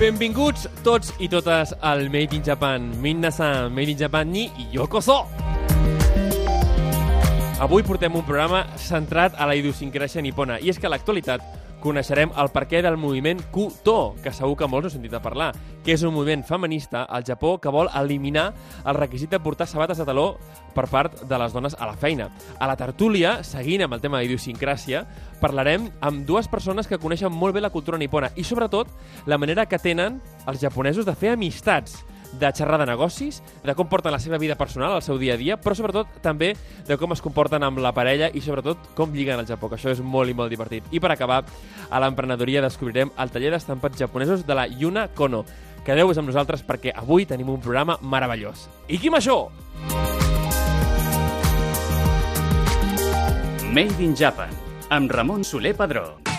Benvinguts tots i totes al Made in Japan. Minna-san, Made in Japan ni yokoso! Avui portem un programa centrat a la idiosincràsia nipona i és que a l'actualitat coneixerem el perquè del moviment Kuto, que segur que molts heu sentit a parlar, que és un moviment feminista al Japó que vol eliminar el requisit de portar sabates de taló per part de les dones a la feina. A la tertúlia, seguint amb el tema d'idiosincràsia, parlarem amb dues persones que coneixen molt bé la cultura nipona i, sobretot, la manera que tenen els japonesos de fer amistats de xerrar de negocis, de com porten la seva vida personal, el seu dia a dia, però sobretot també de com es comporten amb la parella i sobretot com lliguen al Japó, que això és molt i molt divertit. I per acabar, a l'emprenedoria descobrirem el taller d'estampats japonesos de la Yuna Kono. Quedeu-vos amb nosaltres perquè avui tenim un programa meravellós. Ikimashou! Made in Japan, amb Ramon Soler Padró.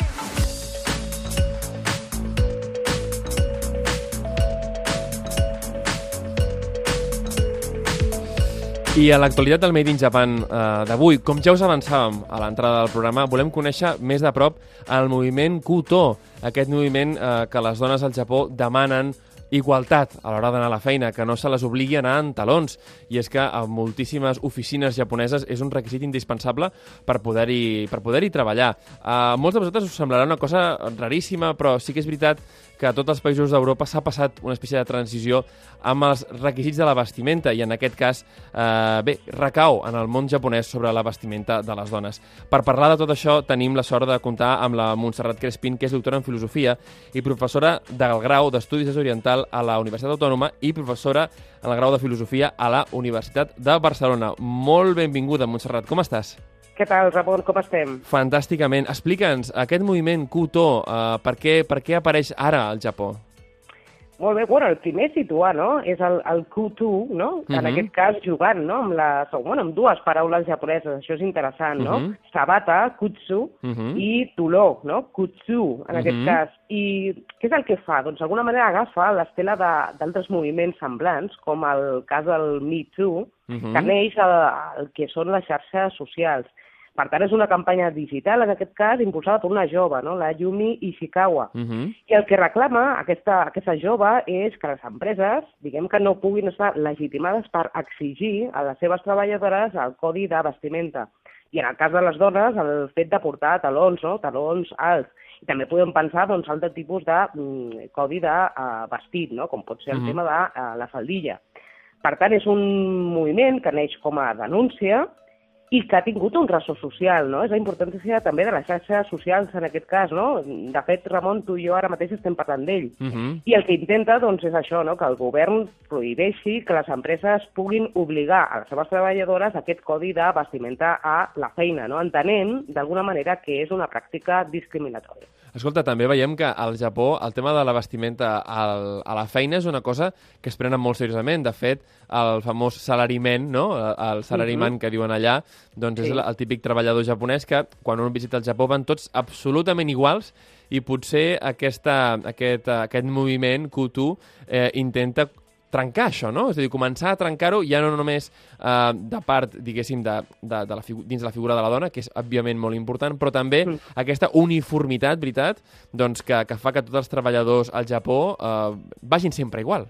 I a l'actualitat del Made in Japan eh, d'avui, com ja us avançàvem a l'entrada del programa, volem conèixer més de prop el moviment Kuto, aquest moviment eh, que les dones al Japó demanen igualtat a l'hora d'anar a la feina, que no se les obligui a anar en talons. I és que a moltíssimes oficines japoneses és un requisit indispensable per poder-hi per poder treballar. A molts de vosaltres us semblarà una cosa raríssima, però sí que és veritat que a tots els països d'Europa s'ha passat una espècie de transició amb els requisits de la vestimenta i en aquest cas, eh, bé, recau en el món japonès sobre la vestimenta de les dones. Per parlar de tot això tenim la sort de comptar amb la Montserrat Crespin, que és doctora en Filosofia i professora del grau d'Estudis Oriental a la Universitat Autònoma i professora en el grau de Filosofia a la Universitat de Barcelona. Molt benvinguda, Montserrat. Com estàs? Què tal, Ramon? Com estem? Fantàsticament. Explica'ns, aquest moviment Kuto, eh, per, què, per què apareix ara al Japó? Molt bé, bueno, el primer situar, no?, és el, el Kutu, no?, uh -huh. en aquest cas jugant, no?, amb, la, bueno, amb dues paraules japoneses, això és interessant, no?, uh -huh. sabata, kutsu, uh -huh. i tuló, no?, kutsu, en uh -huh. aquest cas. I què és el que fa? Doncs d'alguna manera agafa l'estela d'altres moviments semblants, com el cas del Me Too, uh -huh. que neix el, el que són les xarxes socials. Per tant, és una campanya digital, en aquest cas, impulsada per una jove, no? la Yumi Ishikawa. Uh -huh. I el que reclama aquesta, aquesta jove és que les empreses, diguem que no puguin estar legitimades per exigir a les seves treballadores el codi de vestimenta. I en el cas de les dones, el fet de portar talons, no? talons alts. I també podem pensar doncs, altre tipus de mm, codi de uh, vestit, no? com pot ser el uh -huh. tema de uh, la faldilla. Per tant, és un moviment que neix com a denúncia, i que ha tingut un ressò social, no? És la importància també de les xarxes socials en aquest cas, no? De fet, Ramon, tu i jo ara mateix estem parlant d'ell. Uh -huh. I el que intenta, doncs, és això, no? Que el govern prohibeixi que les empreses puguin obligar a les seves treballadores aquest codi de vestimenta a la feina, no? Entenent, d'alguna manera, que és una pràctica discriminatòria. Escolta, també veiem que al Japó el tema de la vestimenta al, a la feina és una cosa que es prenen molt seriosament. De fet, el famós salariment, no? el salariment uh -huh. que diuen allà, doncs sí. és el, el típic treballador japonès que quan un visita el Japó van tots absolutament iguals i potser aquesta, aquest, aquest moviment Kutu eh, intenta trencar això, no? És a dir, començar a trencar-ho ja no només eh, de part, diguéssim, de, de, de la dins de la figura de la dona, que és òbviament molt important, però també mm. aquesta uniformitat, veritat, doncs que, que fa que tots els treballadors al Japó eh, vagin sempre igual.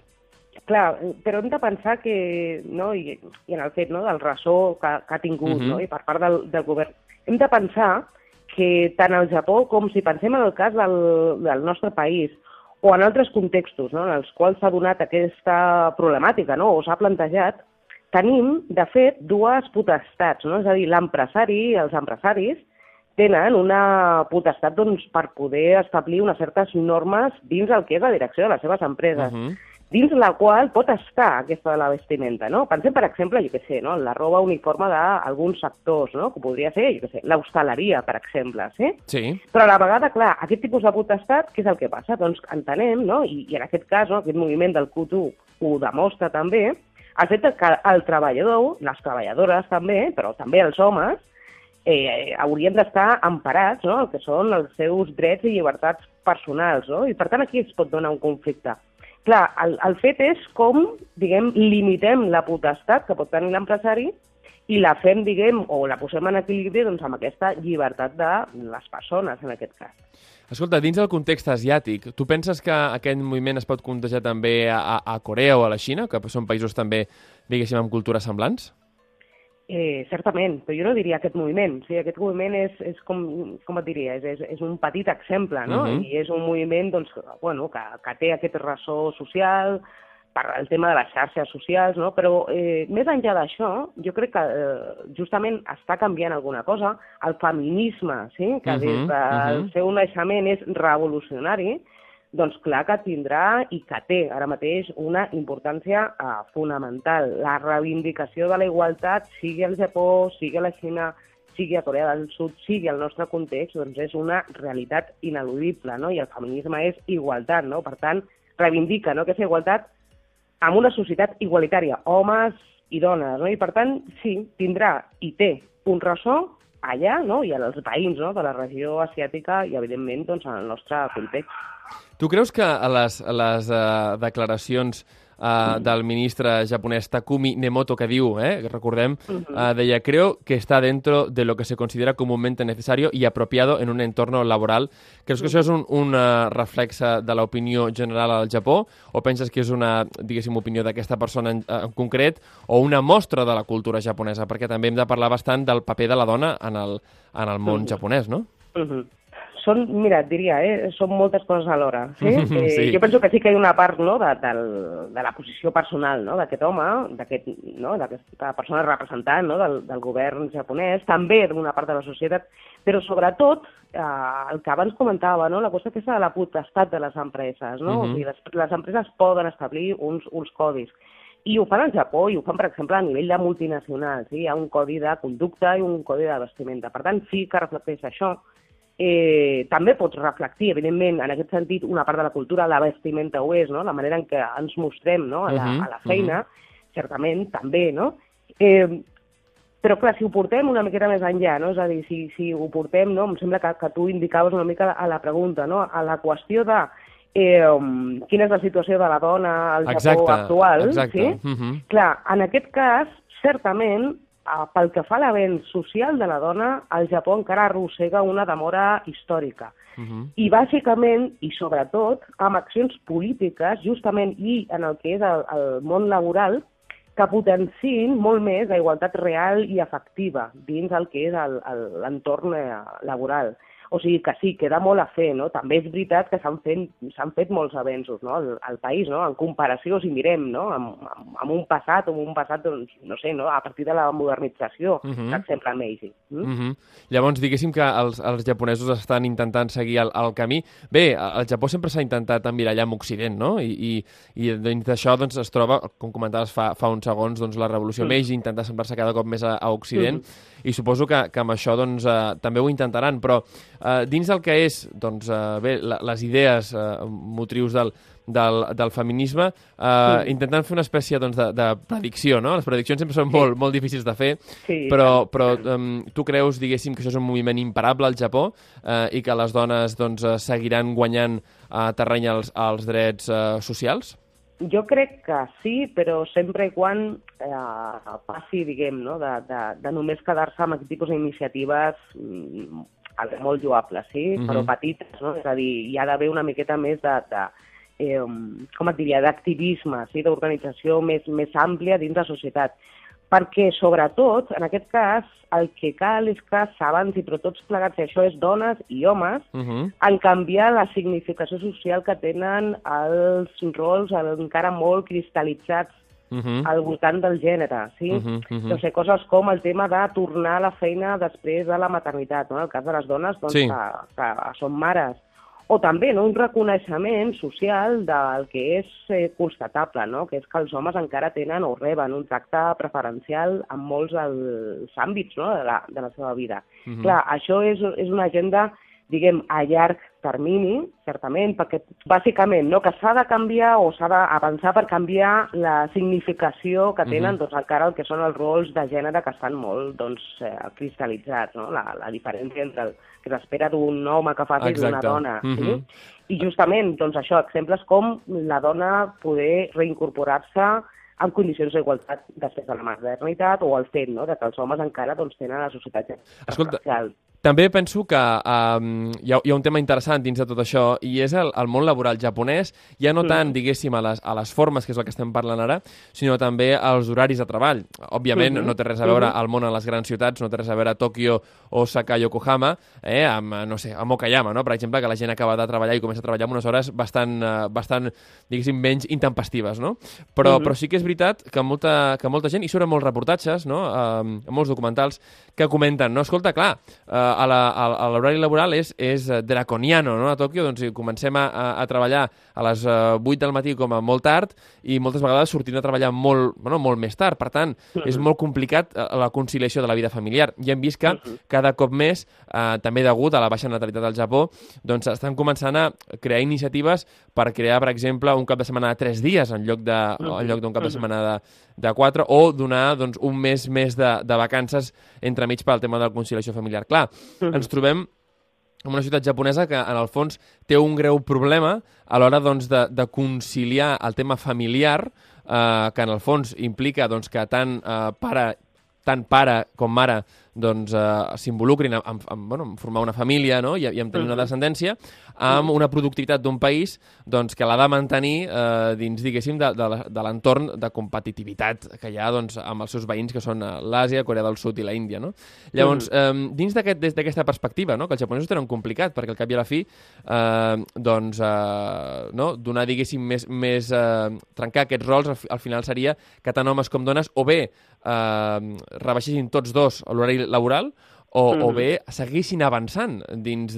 Clar, però hem de pensar que, no, i, i en el fet no, del ressò que, que ha tingut, uh -huh. no, i per part del, del govern, hem de pensar que tant al Japó com si pensem en el cas del, del nostre país o en altres contextos no, en els quals s'ha donat aquesta problemàtica no, o s'ha plantejat, tenim, de fet, dues potestats, no? és a dir, l'empresari, els empresaris, tenen una potestat doncs, per poder establir unes certes normes dins el que és la direcció de les seves empreses. Uh -huh dins la qual pot estar aquesta de la vestimenta, no? Pensem, per exemple, jo què sé, no? la roba uniforme d'alguns sectors, no? que podria ser, jo què sé, l'hostaleria, per exemple, sí? Sí. Però a la vegada, clar, aquest tipus de potestat, què és el que passa? Doncs entenem, no? I, i en aquest cas, no? aquest moviment del Q2 ho demostra també, el fet que el treballador, les treballadores també, però també els homes, eh, haurien d'estar emparats, no?, el que són els seus drets i llibertats personals, no? I per tant aquí es pot donar un conflicte. Clar, el, el fet és com, diguem, limitem la potestat que pot tenir l'empresari i la fem, diguem, o la posem en equilibri doncs, amb aquesta llibertat de les persones, en aquest cas. Escolta, dins del context asiàtic, tu penses que aquest moviment es pot contagiar també a, a Corea o a la Xina, que són països també, diguéssim, amb cultures semblants? Eh, certament, però jo no diria aquest moviment. O sigui, aquest moviment és, és com, com et diria, és, és, és un petit exemple, no? Uh -huh. I és un moviment doncs, bueno, que, que té aquest ressò social, per el tema de les xarxes socials, no? però eh, més enllà d'això, jo crec que eh, justament està canviant alguna cosa. El feminisme, sí? que uh -huh, des del uh -huh. seu naixement és revolucionari, doncs clar que tindrà i que té ara mateix una importància uh, fonamental. La reivindicació de la igualtat, sigui al Japó, sigui a la Xina, sigui a Corea del Sud, sigui al nostre context, doncs és una realitat ineludible, no? I el feminisme és igualtat, no? Per tant, reivindica no? aquesta igualtat amb una societat igualitària, homes i dones, no? I per tant, sí, tindrà i té un ressò allà, no? I als veïns no? de la regió asiàtica i, evidentment, doncs, en el nostre context. Tu creus que a les, les uh, declaracions uh, del ministre japonès Takumi Nemoto que diu, eh, recordem, uh, deia, creo que está dentro de lo que se considera comúnmente necesario y apropiado en un entorno laboral. Creus que això és un, un uh, reflexe de l'opinió general al Japó? O penses que és una, diguéssim, opinió d'aquesta persona en, en concret? O una mostra de la cultura japonesa? Perquè també hem de parlar bastant del paper de la dona en el, en el món japonès, no? Uh -huh són, mira, et diria, eh, són moltes coses alhora. Sí? Eh, sí. Jo penso que sí que hi ha una part no, de, de, de la posició personal no, d'aquest home, d'aquesta no, persona representant no, del, del govern japonès, també d'una part de la societat, però sobretot eh, el que abans comentava, no, la qüestió aquesta de la potestat de les empreses. No? Uh -huh. o sigui, les, les empreses poden establir uns, uns codis. I ho fan al Japó i ho fan, per exemple, a nivell de multinacionals. Sí? Hi ha un codi de conducta i un codi de vestimenta. Per tant, sí que reflecteix això, eh, també pots reflectir, evidentment, en aquest sentit, una part de la cultura, la vestimenta ho és, no? la manera en què ens mostrem no? a, la, -huh, a la feina, uh -huh. certament, també, no? Eh, però, clar, si ho portem una miqueta més enllà, no? és a dir, si, si ho portem, no? em sembla que, que tu indicaves una mica a la pregunta, no? a la qüestió de eh, quina és la situació de la dona al exacte, Japó actual, exacte. sí? Uh -huh. Clar, en aquest cas, certament, pel que fa a l'avenç social de la dona, el Japó encara arrossega una demora històrica. Uh -huh. I bàsicament, i sobretot, amb accions polítiques, justament i en el que és el, el món laboral, que potenciïn molt més la igualtat real i efectiva dins el que és l'entorn eh, laboral. O sigui que sí, queda molt a fer, no? També és veritat que s'han fet, fet molts avenços, no?, al, al país, no?, en comparació, si mirem, no?, amb, amb, amb un passat, amb un passat, doncs, no sé, no?, a partir de la modernització, uh -huh. per exemple, Meiji. Mm? Uh -huh. Llavors, diguéssim que els, els japonesos estan intentant seguir el, el camí. Bé, el Japó sempre s'ha intentat emmirallar amb Occident, no?, i, i, i dins d'això, doncs, es troba, com comentaves fa, fa uns segons, doncs, la revolució uh -huh. Meiji intenta sembrar-se cada cop més a, a Occident, uh -huh i suposo que, que amb això doncs, eh, també ho intentaran, però eh, dins del que és doncs, eh, bé, la, les idees eh, motrius del, del, del feminisme, eh, sí. intentant fer una espècie doncs, de, de predicció, no? Les prediccions sempre són sí. molt, molt difícils de fer, sí. però, però um, tu creus, diguéssim, que això és un moviment imparable al Japó eh, i que les dones doncs, eh, seguiran guanyant eh, terreny als, als drets eh, socials? Jo crec que sí, però sempre i quan eh, passi, diguem, no? de, de, de només quedar-se amb aquest tipus d'iniciatives mm, molt lloables, sí? Mm -hmm. però petites, no? És a dir, hi ha d'haver una miqueta més de, de eh, com et diria, d'activisme, sí? d'organització més, més àmplia dins la societat perquè, sobretot, en aquest cas, el que cal és que s'avanci, però tots plegats, i això és dones i homes, uh mhm. -huh. en canviar la significació social que tenen els rols encara molt cristal·litzats uh mhm. -huh. al voltant del gènere, sí? Uh -huh, uh -huh. No sé, coses com el tema de tornar a la feina després de la maternitat, no? En el cas de les dones, doncs, sí. que, que són mares, o també no, un reconeixement social del que és eh, constatable, no? que és que els homes encara tenen o reben un tracte preferencial en molts dels àmbits no? de, la, de la seva vida. Uh -huh. Clar, això és, és una agenda diguem, a llarg termini, certament, perquè bàsicament no, que s'ha de canviar o s'ha d'avançar per canviar la significació que tenen uh -huh. doncs, encara el que són els rols de gènere que estan molt doncs, eh, cristal·litzats, no? la, la diferència entre el que s'espera d'un home que faci d'una dona. Uh -huh. sí? Mhm. I justament, doncs això, exemples com la dona poder reincorporar-se en condicions d'igualtat després de la modernitat o el fet no, de que els homes encara doncs, tenen la societat Escolta, també penso que um, hi, ha, hi ha un tema interessant dins de tot això i és el, el món laboral japonès, ja no tant, mm. diguéssim, a les, a les formes, que és el que estem parlant ara, sinó també als horaris de treball. Òbviament, mm -hmm. no té res a veure mm -hmm. el món a les grans ciutats, no té res a veure a Tòquio, Osaka, Yokohama, eh, amb, no sé, a Okayama, no? per exemple, que la gent acaba de treballar i comença a treballar en unes hores bastant, uh, bastant diguéssim, menys intempestives, no? Però, mm -hmm. però sí que és veritat que molta, que molta gent, i sobre molts reportatges, no? Uh, molts documentals, que comenten, no? Escolta, clar, uh, a l'horari laboral és, és eh, draconiano, no? A Tòquio, doncs, comencem a, a, treballar a les uh, eh, 8 del matí com a molt tard i moltes vegades sortim a treballar molt, bueno, molt més tard. Per tant, uh -huh. és molt complicat uh, la conciliació de la vida familiar. I hem vist que uh -huh. cada cop més, uh, també degut a la baixa natalitat al Japó, doncs estan començant a crear iniciatives per crear, per exemple, un cap de setmana de 3 dies en lloc de, uh -huh. en lloc d'un cap de setmana de, de 4 o donar doncs, un mes més de, de vacances entremig pel tema de la conciliació familiar. Clar. ens trobem en una ciutat japonesa que, en el fons, té un greu problema a l'hora doncs, de, de conciliar el tema familiar, eh, que en el fons implica doncs, que tant eh, pare tant pare com mare doncs, eh, s'involucrin en, en, en, bueno, en formar una família no? I, i en tenir una descendència, amb una productivitat d'un país doncs, que l'ha de mantenir eh, dins, diguéssim, de, de, de l'entorn de competitivitat que hi ha doncs, amb els seus veïns, que són eh, l'Àsia, Corea del Sud i la Índia. No? Llavors, eh, dins d'aquesta aquest, perspectiva, no? que els japonesos tenen complicat, perquè al cap i a la fi, eh, doncs, eh, no? donar, diguéssim, més, més eh, trencar aquests rols, al, al final seria que tant homes com dones, o bé eh, rebaixessin tots dos l'horari laboral o, mm. o bé seguissin avançant dins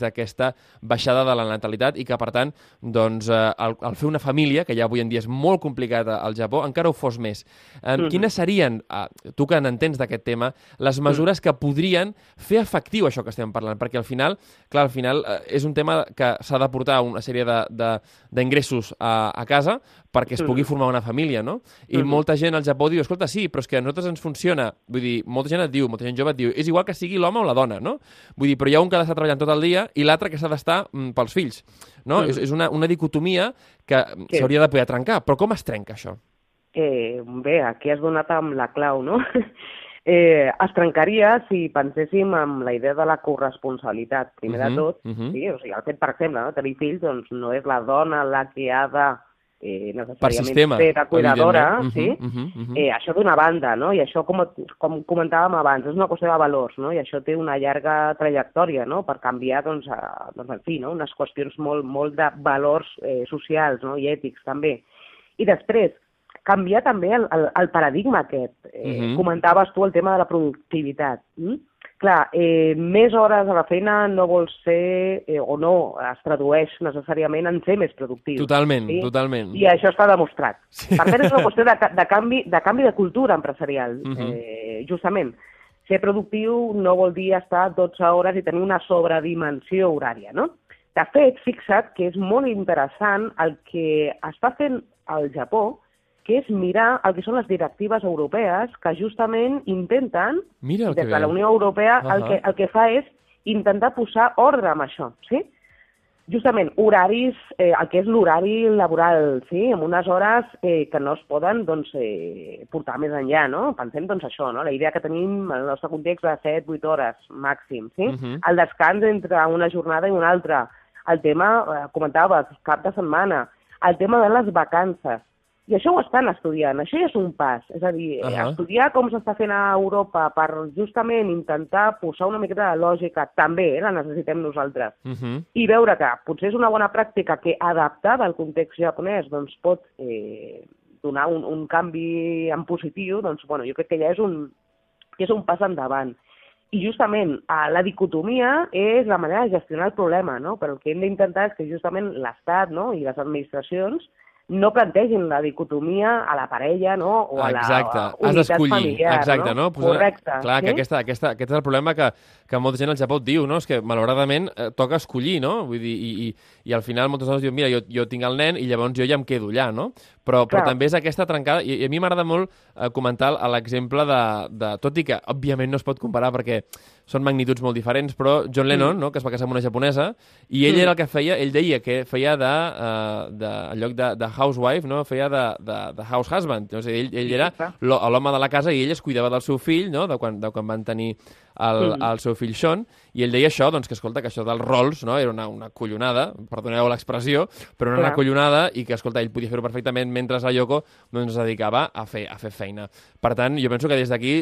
d'aquesta baixada de la natalitat i que, per tant, doncs, eh, el, el fer una família, que ja avui en dia és molt complicat al Japó, encara ho fos més. Eh, mm. Quines serien, eh, tu que n'entens d'aquest tema, les mesures mm. que podrien fer efectiu això que estem parlant? Perquè al final, clar, al final eh, és un tema que s'ha de portar una sèrie d'ingressos a, a casa perquè es pugui mm. formar una família, no? I mm. molta gent al Japó diu, escolta, sí, però és que a nosaltres ens funciona. Vull dir, molta gent et diu, molta gent jove et diu, és igual que sigui l'home o la dona, no? Vull dir, però hi ha un que ha d'estar treballant tot el dia i l'altre que s'ha d'estar mm, pels fills, no? Mm. És, és una, una dicotomia que s'hauria de poder trencar. Però com es trenca això? Eh, bé, aquí has donat amb la clau, no? eh, es trencaria si penséssim en la idea de la corresponsabilitat, primer uh -huh, de tot. Uh -huh. sí? o sigui, el fet, per exemple, no? tenir fills doncs, no és la dona la que ha de eh, necessàriament ser de cuidadora, uh -huh, sí? Uh -huh, uh -huh. Eh, això d'una banda, no? I això, com, com comentàvem abans, és una qüestió de valors, no? I això té una llarga trajectòria, no?, per canviar, doncs, a, doncs en fi, no? unes qüestions molt, molt de valors eh, socials, no?, i ètics, també. I després, canviar també el, el, el paradigma aquest. Eh, uh -huh. Comentaves tu el tema de la productivitat. Mm? Clar, eh, més hores a la feina no vol ser, eh, o no, es tradueix necessàriament en ser més productiu. Totalment, sí? totalment. I això està demostrat. Sí. Per tant, és una qüestió de, de, canvi, de canvi de cultura empresarial, uh -huh. eh, justament. Ser productiu no vol dir estar 12 hores i tenir una sobredimensió horària, no? De fet, fixa't que és molt interessant el que està fent el Japó, que és mirar el que són les directives europees que justament intenten, Mira des de la Unió Europea, uh -huh. el, que, el que fa és intentar posar ordre amb això, sí? Justament, horaris, eh, el que és l'horari laboral, sí? amb unes hores eh, que no es poden doncs, eh, portar més enllà, no? Pensem doncs això, no? la idea que tenim en el nostre context de 7-8 hores màxim, sí? Uh -huh. El descans entre una jornada i una altra, el tema, eh, comentaves, cap de setmana, el tema de les vacances, i això ho estan estudiant, això ja és un pas. És a dir, uh -huh. estudiar com s'està fent a Europa per justament intentar posar una miqueta de lògica, també eh, la necessitem nosaltres. Uh -huh. I veure que potser és una bona pràctica que adaptada al context japonès doncs pot eh, donar un, un canvi en positiu, doncs bueno, jo crec que ja és un, que és un pas endavant. I justament eh, la dicotomia és la manera de gestionar el problema, no? Però el que hem d'intentar és que justament l'Estat no? i les administracions no plantegin la dicotomia a la parella no? o a Exacte. la Has unitat familiar. Exacte, no? Posar... Correcte. Clar, sí? que aquesta, aquesta, aquest és el problema que, que molta gent al Japó diu, no? És que, malauradament, eh, toca escollir, no? Vull dir, i, i, i al final moltes dones diuen, mira, jo, jo tinc el nen i llavors jo ja em quedo allà, no? Però, però també és aquesta trencada, i, i a mi m'agrada molt eh, comentar l'exemple de, de... Tot i que, òbviament, no es pot comparar perquè són magnituds molt diferents, però John Lennon, mm. no?, que es va casar amb una japonesa, i ell mm. era el que feia, ell deia que feia de, uh, de en lloc de, de housewife, no?, feia de, de, de house husband. O sigui, ell, ell era l'home de la casa i ell es cuidava del seu fill, no?, de quan, de quan van tenir el, mm. el seu fill Sean, i ell deia això, doncs que escolta, que això dels rols no, era una, una collonada, perdoneu l'expressió, però era una Clar. collonada i que, escolta, ell podia fer-ho perfectament mentre la Yoko doncs, es dedicava a fer, a fer feina. Per tant, jo penso que des d'aquí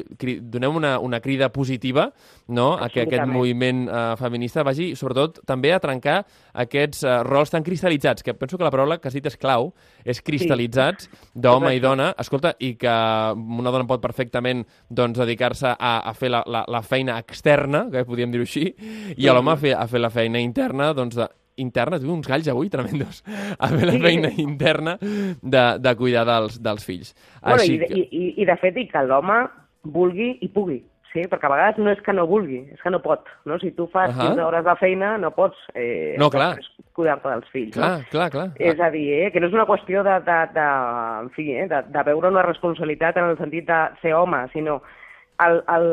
donem una, una crida positiva no, a que aquest moviment uh, feminista vagi, sobretot, també a trencar aquests uh, rols tan cristal·litzats, que penso que la paraula que has dit és clau, és cristal·litzats sí. d'home i dona, escolta, i que una dona pot perfectament doncs, dedicar-se a, a fer la, la, la feina externa, que podríem dir-ho així, i a l'home a, fer, a fer la feina interna, doncs, de, interna, tu uns galls avui tremendos, a fer la feina interna de, de cuidar dels, dels fills. Bueno, Així i, que... i, i, I de fet, i que l'home vulgui i pugui. Sí, perquè a vegades no és que no vulgui, és que no pot. No? Si tu fas uh -huh. 15 hores de feina, no pots eh, no, clar. cuidar-te dels fills. Clar, no? clar, clar. És a dir, eh, que no és una qüestió de, de, de, en fi, eh, de, de veure una responsabilitat en el sentit de ser home, sinó el, el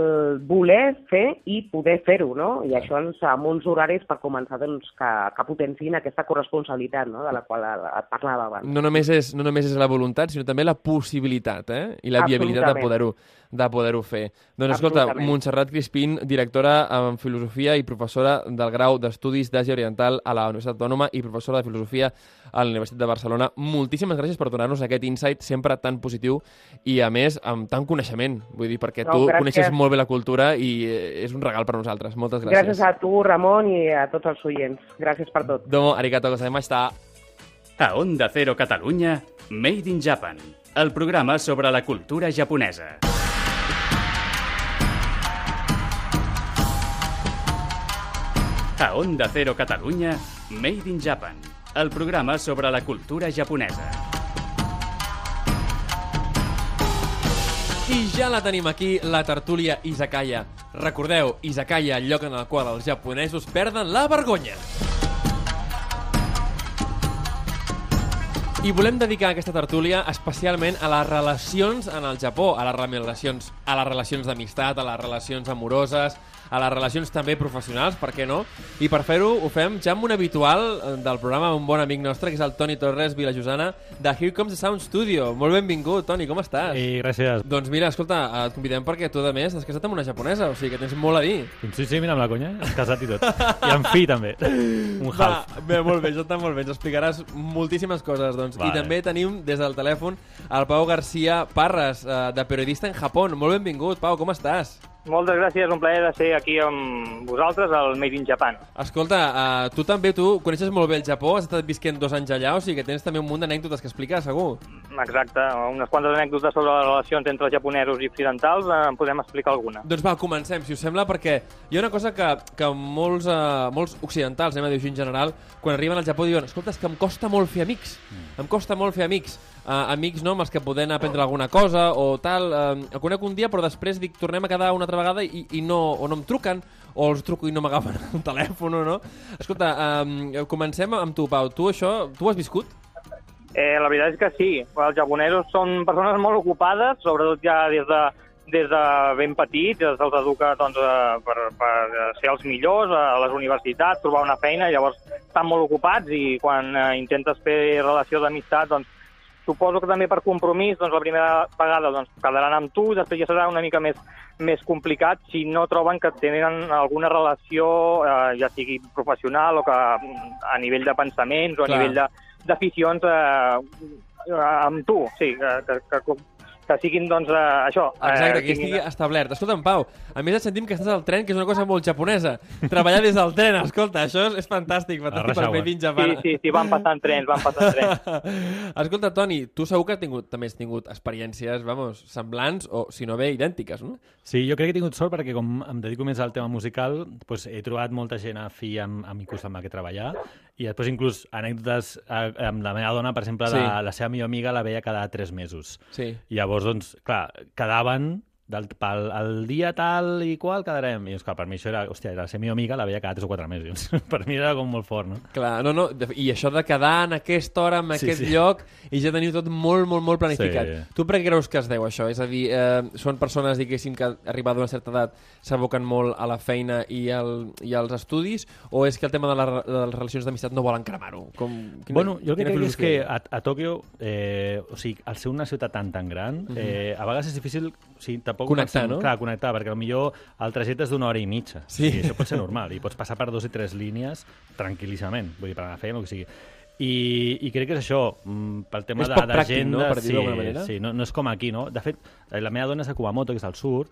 voler fer i poder fer-ho, no? I això ens, amb uns horaris per començar doncs, que, que potenciïn aquesta corresponsabilitat no? de la qual et parlava abans. No només, és, no només és la voluntat, sinó també la possibilitat eh? i la viabilitat de poder-ho de poder fer. Doncs escolta, Montserrat Crispín, directora en Filosofia i professora del grau d'Estudis d'Àsia Oriental a la Universitat Autònoma i professora de Filosofia a la Universitat de Barcelona. Moltíssimes gràcies per donar-nos aquest insight sempre tan positiu i, a més, amb tant coneixement. Vull dir, perquè tu gràcies. coneixes molt bé la cultura i eh, és un regal per nosaltres. Moltes gràcies. Gràcies a tu, Ramon, i a tots els oients. Gràcies per tot. Domo, arigato gozaimashita. A Onda Cero Catalunya, Made in Japan, el programa sobre la cultura japonesa. A Onda Cero Catalunya, Made in Japan, el programa sobre la cultura japonesa. I ja la tenim aquí, la tertúlia Izakaya. Recordeu, Izakaya, el lloc en el qual els japonesos perden la vergonya. I volem dedicar aquesta tertúlia especialment a les relacions en el Japó, a les relacions, a les relacions d'amistat, a les relacions amoroses, a les relacions també professionals, per què no? I per fer-ho ho fem ja amb un habitual eh, del programa, un bon amic nostre, que és el Toni Torres Vilajosana, de Here Comes the Sound Studio. Molt benvingut, Toni, com estàs? I gràcies. Doncs mira, escolta, et convidem perquè tu, a més, has casat amb una japonesa, o sigui que tens molt a dir. Sí, sí, mira, amb la conya, has casat i tot. I amb fi, també. Un half. Va, bé, molt bé, està molt bé. Ens explicaràs moltíssimes coses, doncs. Vale. I també tenim, des del telèfon, el Pau Garcia Parres, eh, de Periodista en Japó. Molt benvingut, Pau, com estàs? Moltes gràcies, un plaer de ser aquí amb vosaltres al Made in Japan. Escolta, uh, tu també, tu coneixes molt bé el Japó, has estat visquent dos anys allà, o sigui que tens també un munt d'anècdotes que explicar, segur. Exacte, unes quantes anècdotes sobre les relacions entre japonesos i occidentals, uh, en podem explicar alguna. Doncs va, comencem, si us sembla, perquè hi ha una cosa que, que molts, uh, molts occidentals, anem a dir en general, quan arriben al Japó diuen, escolta, és que em costa molt fer amics, mm. em costa molt fer amics uh, amics no, amb els que podem aprendre alguna cosa o tal. Uh, el conec un dia, però després dic, tornem a quedar una altra vegada i, i no, o no em truquen o els truco i no m'agafen el telèfon, no? Escolta, um, comencem amb tu, Pau. Tu això, tu ho has viscut? Eh, la veritat és que sí. Els japonesos són persones molt ocupades, sobretot ja des de, des de ben petits, se'ls educa doncs, per, per ser els millors a les universitats, trobar una feina, llavors estan molt ocupats i quan eh, intentes fer relació d'amistat doncs, Suposo que també per compromís, doncs la primera vegada doncs, quedaran amb tu, després ja serà una mica més, més complicat si no troben que tenen alguna relació, eh, ja sigui professional o que a nivell de pensaments o a Clar. nivell d'aficions eh, amb tu, sí, que, que, que que siguin, doncs, eh, això... Exacte, eh, que estigui establert. Escolta'm, Pau, a més et sentim que estàs al tren, que és una cosa molt japonesa. Treballar des del tren, escolta, això és, és fantàstic, fantàstic per Made in Sí, Japan. sí, sí, van passant trens, van passant trens. Escolta, Toni, tu segur que has tingut, també has tingut experiències, vamos, semblants o, si no bé, idèntiques, no? Sí, jo crec que he tingut sort perquè com em dedico més al tema musical, doncs he trobat molta gent afí amb, amb inclús amb la que treballar i després inclús anècdotes eh, amb la meva dona, per exemple, Sí. la, la seva millor amiga la veia cada tres mesos. Sí. I llavors, doncs, clar, quedaven del, pel el dia tal i qual quedarem. I, doncs, clar, per mi això era, hòstia, era la seva millor amiga, la veia cada tres o quatre mesos. per mi era com molt fort, no? Clar, no, no, i això de quedar en aquesta hora, en Sí, aquest sí. lloc, i ja teniu tot molt, molt, molt planificat. Sí. Tu per què creus que es deu això? És a dir, eh, són persones, diguéssim, que arribada a una certa edat s'aboquen molt a la feina i, al, i als estudis, o és que el tema de, la, de les relacions d'amistat no volen cremar-ho? Com, quina, Bueno, jo el que crec és que a, a Tòquio, eh, o sigui, al ser una ciutat tan, tan gran, eh, a vegades és difícil o sigui, tampoc Mhm. Connectar, no? Clar, connectar, perquè millor el trajecte és d'una hora i mitja. Sí. I això pot ser normal, i pots passar per dos i tres línies tranquil·líssimament, vull dir, per anar a feina, el que sigui. I, I crec que és això, mm, pel tema És de- poc pràctic, d'agenda... no?, per dir-ho sí, manera. Sí, no, no és com aquí, no? De fet, eh, la meva dona és de Kumamoto, que és al sud,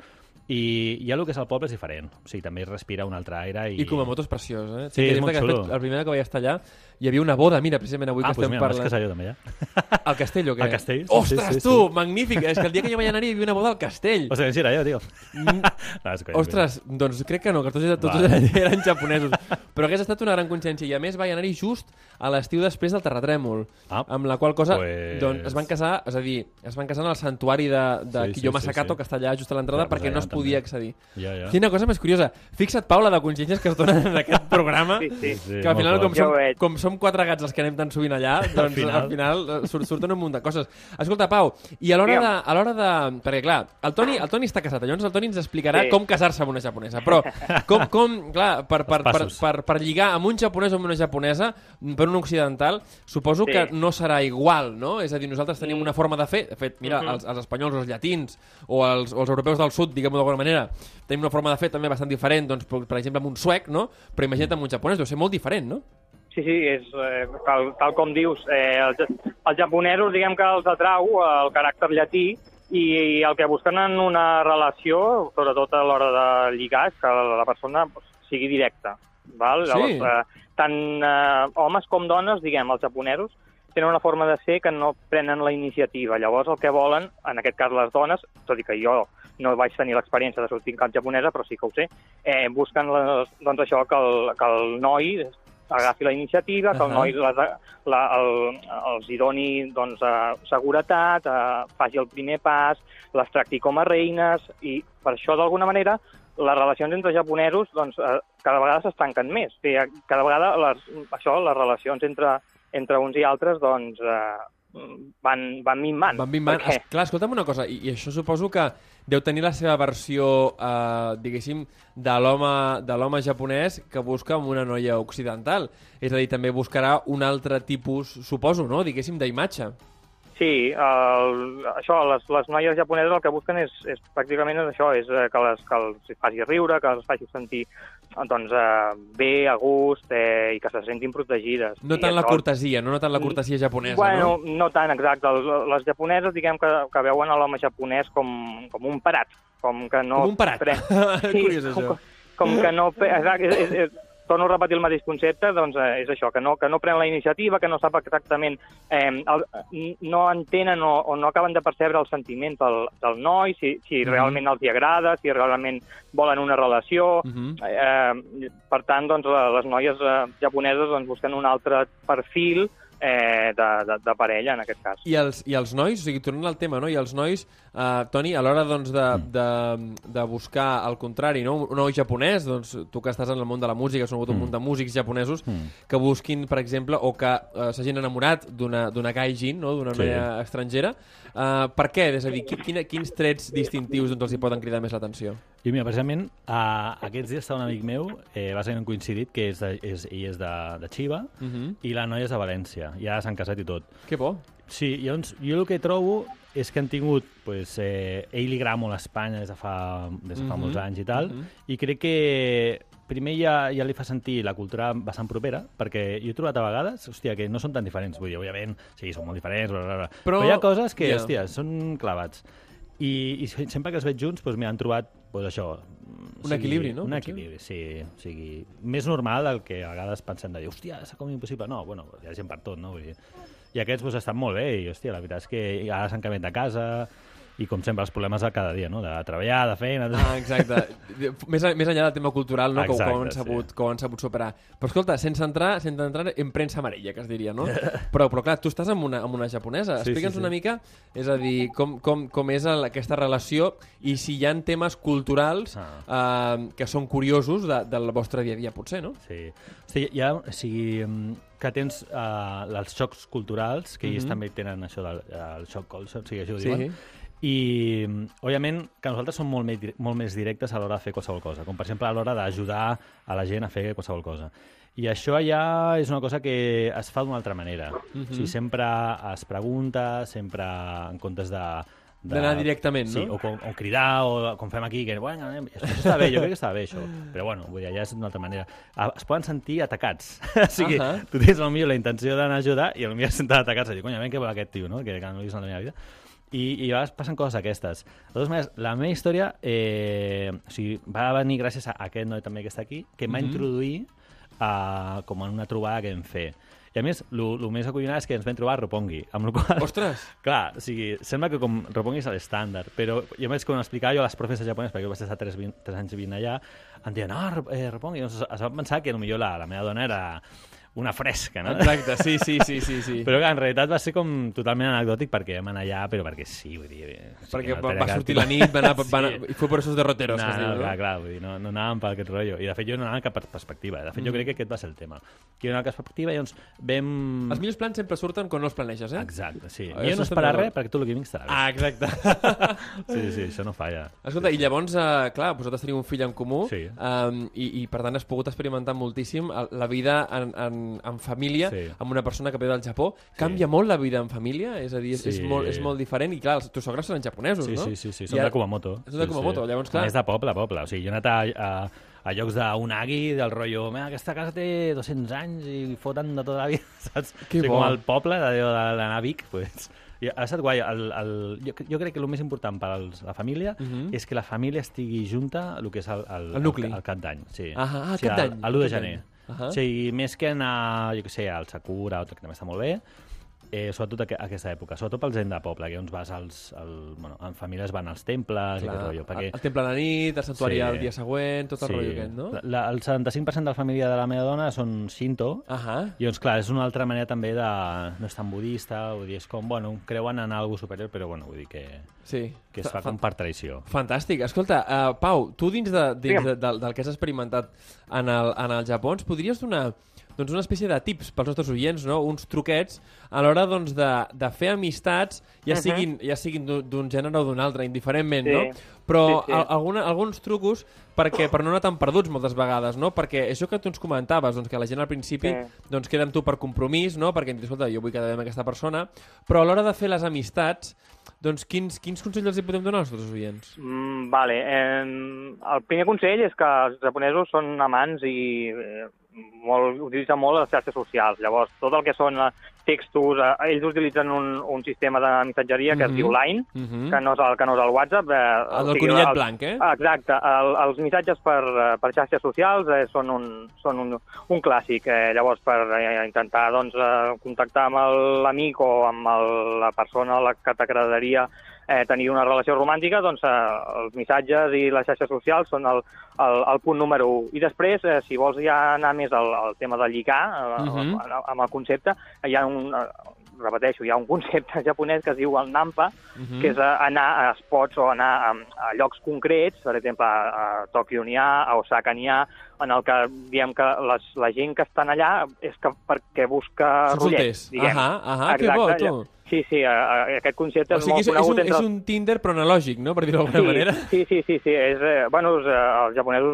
i ja el que és el poble és diferent. O sigui, també es respira un altre aire. I, I Kumamoto és preciós, eh? Sí, que és molt fet, xulo. La primera que vaig estar allà hi havia una boda, mira, precisament avui Ah, que doncs estem mira, parlant. m'has casat jo també, ja. Al castell, o què? Al castell, sí, Ostres, sí, sí, tu, sí. magnífic! És que el dia que jo vaig anar hi havia una boda al castell. O sigui, si era jo, tio. no, és conya, Ostres, doncs crec que no, que tots, tots Va. eren, japonesos. Però hagués estat una gran coincidència. I a més vaig anar-hi just a l'estiu després del terratrèmol. Ah, amb la qual cosa pues- doncs, es van casar, és a dir, es van casar en el santuari de, de Sí, sí, Kiyoma sí, Sakato, sí. que està allà just a l'entrada, pues perquè no es podia també. accedir. Ja, ja. Quina cosa més curiosa. Fixa't, Paula, de coincidències que es donen en aquest programa, Sí, sí. Sí, que al final, com som, com som quatre gats els que anem tan sovint allà, doncs final. al final eh, surt, surten un munt de coses. Escolta, Pau, i a l'hora de, a l'hora de... Perquè, clar, el Toni, el Toni està casat, llavors el Toni ens explicarà Sí. com casar-se amb una japonesa. Però, com, com clar, per, per, per, per, per lligar amb un japonès o amb una japonesa, per un occidental, suposo Sí. que no serà igual, no? És a dir, nosaltres tenim una forma de fer, de fet, mira, Mhm. els, els espanyols, els llatins o els, o els europeus del sud, diguem-ho d'alguna manera, tenim una forma de fer també bastant diferent, doncs, per, exemple, amb un suec, no? Però imagina't amb un japonès, deu ser molt diferent, no? Sí, sí, és, eh, tal, tal com dius. Eh, els, els japonesos, diguem que els atrau el caràcter llatí i el que busquen en una relació, sobretot a l'hora de lligar, és que la persona pues, sigui directa. Val? Sí. Llavors, eh, tant eh, homes com dones, diguem, els japonesos, tenen una forma de ser que no prenen la iniciativa. Llavors, el que volen, en aquest cas les dones, tot i que jo no vaig tenir l'experiència de sortir en cap japonesa, però sí que ho sé, eh, busquen les, doncs això, que el, que el noi agafi la iniciativa, que el noi les, la, el, els hi doni doncs, eh, seguretat, eh, faci el primer pas, les tracti com a reines, i per això, d'alguna manera, les relacions entre japonesos doncs, eh, cada vegada s'estanquen més. O sigui, cada vegada les, això, les relacions entre, entre uns i altres doncs, eh, van, van minvant. Van minvant. Perquè- clar, escolta'm una cosa, i, i això suposo que deu tenir la seva versió, eh, diguéssim, de l'home de l'home japonès que busca amb una noia occidental. És a dir, també buscarà un altre tipus, suposo, no?, diguéssim, d'imatge. Sí, el, això, les, les noies japoneses el que busquen és, és pràcticament és això, és eh, que, les, que els faci riure, que els faci sentir doncs, eh, bé, a gust eh, i que se sentin protegides. No tant la cortesia, no, no tant la cortesia japonesa, bueno, no? no tant, exacte. Les, les japoneses, diguem que, que veuen l'home japonès com, com un parat, com que no... Com un parat. Pre... Curiós, com, això. com que no... Exacte, és, és, és, torno a repetir el mateix concepte, doncs eh, és això, que no, que no pren la iniciativa, que no sap exactament, eh, el, no entenen o, o no acaben de percebre el sentiment del, del noi, si, si Mhm. realment els hi agrada, si realment volen una relació. Mhm. Eh, per tant, doncs, la- les noies eh, japoneses doncs, busquen un altre perfil eh, de, de, de parella, en aquest cas. I els, I els nois, o sigui, tornant al tema, no? I els nois, eh, Toni, a l'hora doncs, de, de, de buscar el contrari, no? Un noi japonès, doncs, tu que estàs en el món de la música, són un munt de músics japonesos que busquin, per exemple, o que eh, s'hagin enamorat d'una d'una gaijin, no? d'una Sí. noia estrangera. Eh, per què? És a dir, qui- quina, quins trets distintius doncs, els hi poden cridar més l'atenció? I mira, precisament, uh, aquests dies està un amic meu, eh, bàsicament han coincidit, que és de, és, ell és de, de Xiva Uh -huh. i la noia és de València. Ja s'han casat i tot. Que bo. Sí, llavors, jo el que trobo és que han tingut, pues, eh, ell li agrada molt Espanya des de fa, des de fa Mhm, molts anys i tal, mhm. i crec que primer ja, ja li fa sentir la cultura bastant propera, perquè jo he trobat a vegades, hòstia, que no són tan diferents. Vull dir, òbviament, sí, són molt diferents, bla, bla, bla. Però, Però hi ha coses que, yeah. hòstia, són clavats. I, i sempre que els veig junts doncs, m'han trobat doncs, això, un equilibri, no? Un equilibri, sí. O sigui, més normal del que a vegades pensem de dir, hòstia, és com impossible. No, bueno, hi ha gent per tot, no? Vull dir, I aquests doncs, estan molt bé i, hòstia, la veritat és que ara s'han canviat de casa, i com sempre els problemes de cada dia, no? de treballar, de feina... De... Ah, exacte. més, més enllà del tema cultural, no? Exacte, que, ho han sabut, sí. ho han sabut superar. Però escolta, sense entrar, sense entrar en premsa amarella, que es diria, no? però, però clar, tu estàs amb una, amb una japonesa. Sí, Explica'ns sí, sí. una mica, és a dir, com, com, com és el, aquesta relació i si hi ha temes culturals ah. eh, que són curiosos de, del vostre dia a dia, potser, no? Sí. Hosti, hi ha, o sigui, que tens uh, els xocs culturals, que mm -hmm. ells també tenen això del el xoc culture, o sigui, això ho diuen, sí i, òbviament, que nosaltres som molt més, molt més directes a l'hora de fer qualsevol cosa, com per exemple a l'hora d'ajudar a la gent a fer qualsevol cosa. I això ja és una cosa que es fa d'una altra manera. Uh -huh. o sigui, sempre es pregunta, sempre en comptes de d'anar directament, no? Sí, o, com, o cridar, o com fem aquí, que, bueno, anem, això està bé, jo crec que està bé, això. Però, bueno, vull dir, ja és d'una altra manera. Es poden sentir atacats. o sigui, uh -huh. tu tens, potser la intenció d'anar a ajudar i potser es senten atacats. I dir, conya, ben què vol aquest tio, no? Que, que no vist en la meva vida i, i a vegades passen coses aquestes. De totes maneres, la meva història eh, o sigui, va venir gràcies a aquest noi també que està aquí, que em va mm -hmm. introduir a, com en una trobada que vam fer. I a més, el més acollonat és que ens vam trobar a Roppongi. Amb el qual, Ostres! Clar, o sigui, sembla que com Roppongi és l'estàndard, però jo més com explicava jo a les profes japoneses, perquè jo vaig estar 3, 20, 3 anys vivint allà, em diuen, ah, eh, Roppongi. Doncs es va pensar que potser la, la meva dona era una fresca, no? Exacte, sí, sí, sí, sí, sí. Però que en realitat va ser com totalment anecdòtic perquè vam anar allà, però perquè sí, vull dir... Sí, perquè no va, va sortir la nit, va anar, sí. va anar, i fue por esos derroteros. No, no, diu, clar, clar, vull dir, no, no anàvem per aquest rotllo. I de fet jo no anava cap perspectiva. De fet jo mm. crec que aquest va ser el tema. Que una perspectiva i doncs vam... Els millors plans sempre surten quan no els planeges, eh? Exacte, sí. I jo no esperar res perquè tu el que vinc estarà bé. Ah, exacte. sí, sí, això no falla. Escolta, sí, i llavors, uh, clar, vosaltres teniu un fill en comú sí. um, i, i per tant has pogut experimentar moltíssim la vida en, en, en família sí. amb una persona que ve del Japó. Canvia sí. molt la vida en família? És a dir, és, sí. és, molt, és molt diferent. I clar, els teus sogres són japonesos, sí, no? Sí, sí, sí, són de Kumamoto. Són de Kumamoto, sí. llavors clar... És de poble poble. O sigui, jo he anat a, a, a llocs d'Unagi, del rotllo, aquesta casa té 200 anys i foten de tota la vida, saps? Que o sigui, bo. com el poble d'anar a Vic, pues, i ha estat guai. El, el, jo, jo crec que el més important per a la família uh mhm. -huh. és que la família estigui junta el que és el, el, el nucli. El, el cap d'any. Sí. Ah, ah, o sigui, cap d'any. L'1 de gener. Uh -huh. O sigui, més que anar, jo què sé, al Sakura, que també està molt bé, eh, sobretot a aquesta època, sobretot pels gent de poble, que on vas als, al, bueno, en famílies van als temples Clar, i aquest rotllo. Perquè... El temple de la nit, el santuari sí, el dia següent, tot el sí. rotllo aquest, no? La, el 75% de la família de la meva dona són Shinto, uh -huh. i doncs clar, és una altra manera també de... no és tan budista, vull dir, és com, bueno, creuen en alguna superior, però bueno, vull dir que... Sí. Que es fa com per traïció. Fantàstic. Escolta, uh, Pau, tu dins, de, dins de, del, del que has experimentat en el, en el Japó, ens podries donar doncs una espècie de tips pels nostres oients, no? uns truquets a l'hora doncs, de, de fer amistats, ja uh -huh. siguin, ja siguin d'un gènere o d'un altre, indiferentment, sí. no? Però sí, sí. alguna, alguns trucos perquè per no anar tan perduts moltes vegades, no? Perquè això que tu ens comentaves, doncs, que la gent al principi sí. doncs, queda amb tu per compromís, no? Perquè, escolta, jo vull quedar bé amb aquesta persona, però a l'hora de fer les amistats, doncs quins, quins consells els hi podem donar als nostres oients? Mm, vale. Eh, el primer consell és que els japonesos són amants i eh, molt, utilitzen molt les xarxes socials. Llavors, tot el que són eh, textos, eh, ells utilitzen un, un sistema de missatgeria que mm -hmm. es diu mhm. Line, mm -hmm. que, no és el, que no és el WhatsApp. Eh, el del conillet el, blanc, eh? Exacte. El, els missatges per, eh, per xarxes socials eh, són, un, són un, un clàssic. Eh, llavors, per eh, intentar doncs, eh, contactar amb l'amic o amb el, la persona a la que t'agradaria eh, tenir una relació romàntica, doncs eh, els missatges i les xarxes socials són el, el, el punt número 1. I després, eh, si vols ja anar més al, al tema de lligar, eh, uh -huh. amb, el concepte, hi ha un, eh, repeteixo, hi ha un concepte japonès que es diu el nampa, uh -huh. que és anar a spots o anar a, a llocs concrets, per exemple, a, a Tòquio n'hi ha, a Osaka n'hi ha, en el que diem que les, la gent que estan allà és que perquè busca rotllets, diguem. Ahà, ahà, que bo, tu. Sí, sí, a, a, aquest concepte o sigui, és molt conegut. És un, entre... és un Tinder pronològic, no?, per dir-ho d'alguna sí, manera. Sí, sí, sí, sí. És, eh, bueno, els, eh, els japonesos,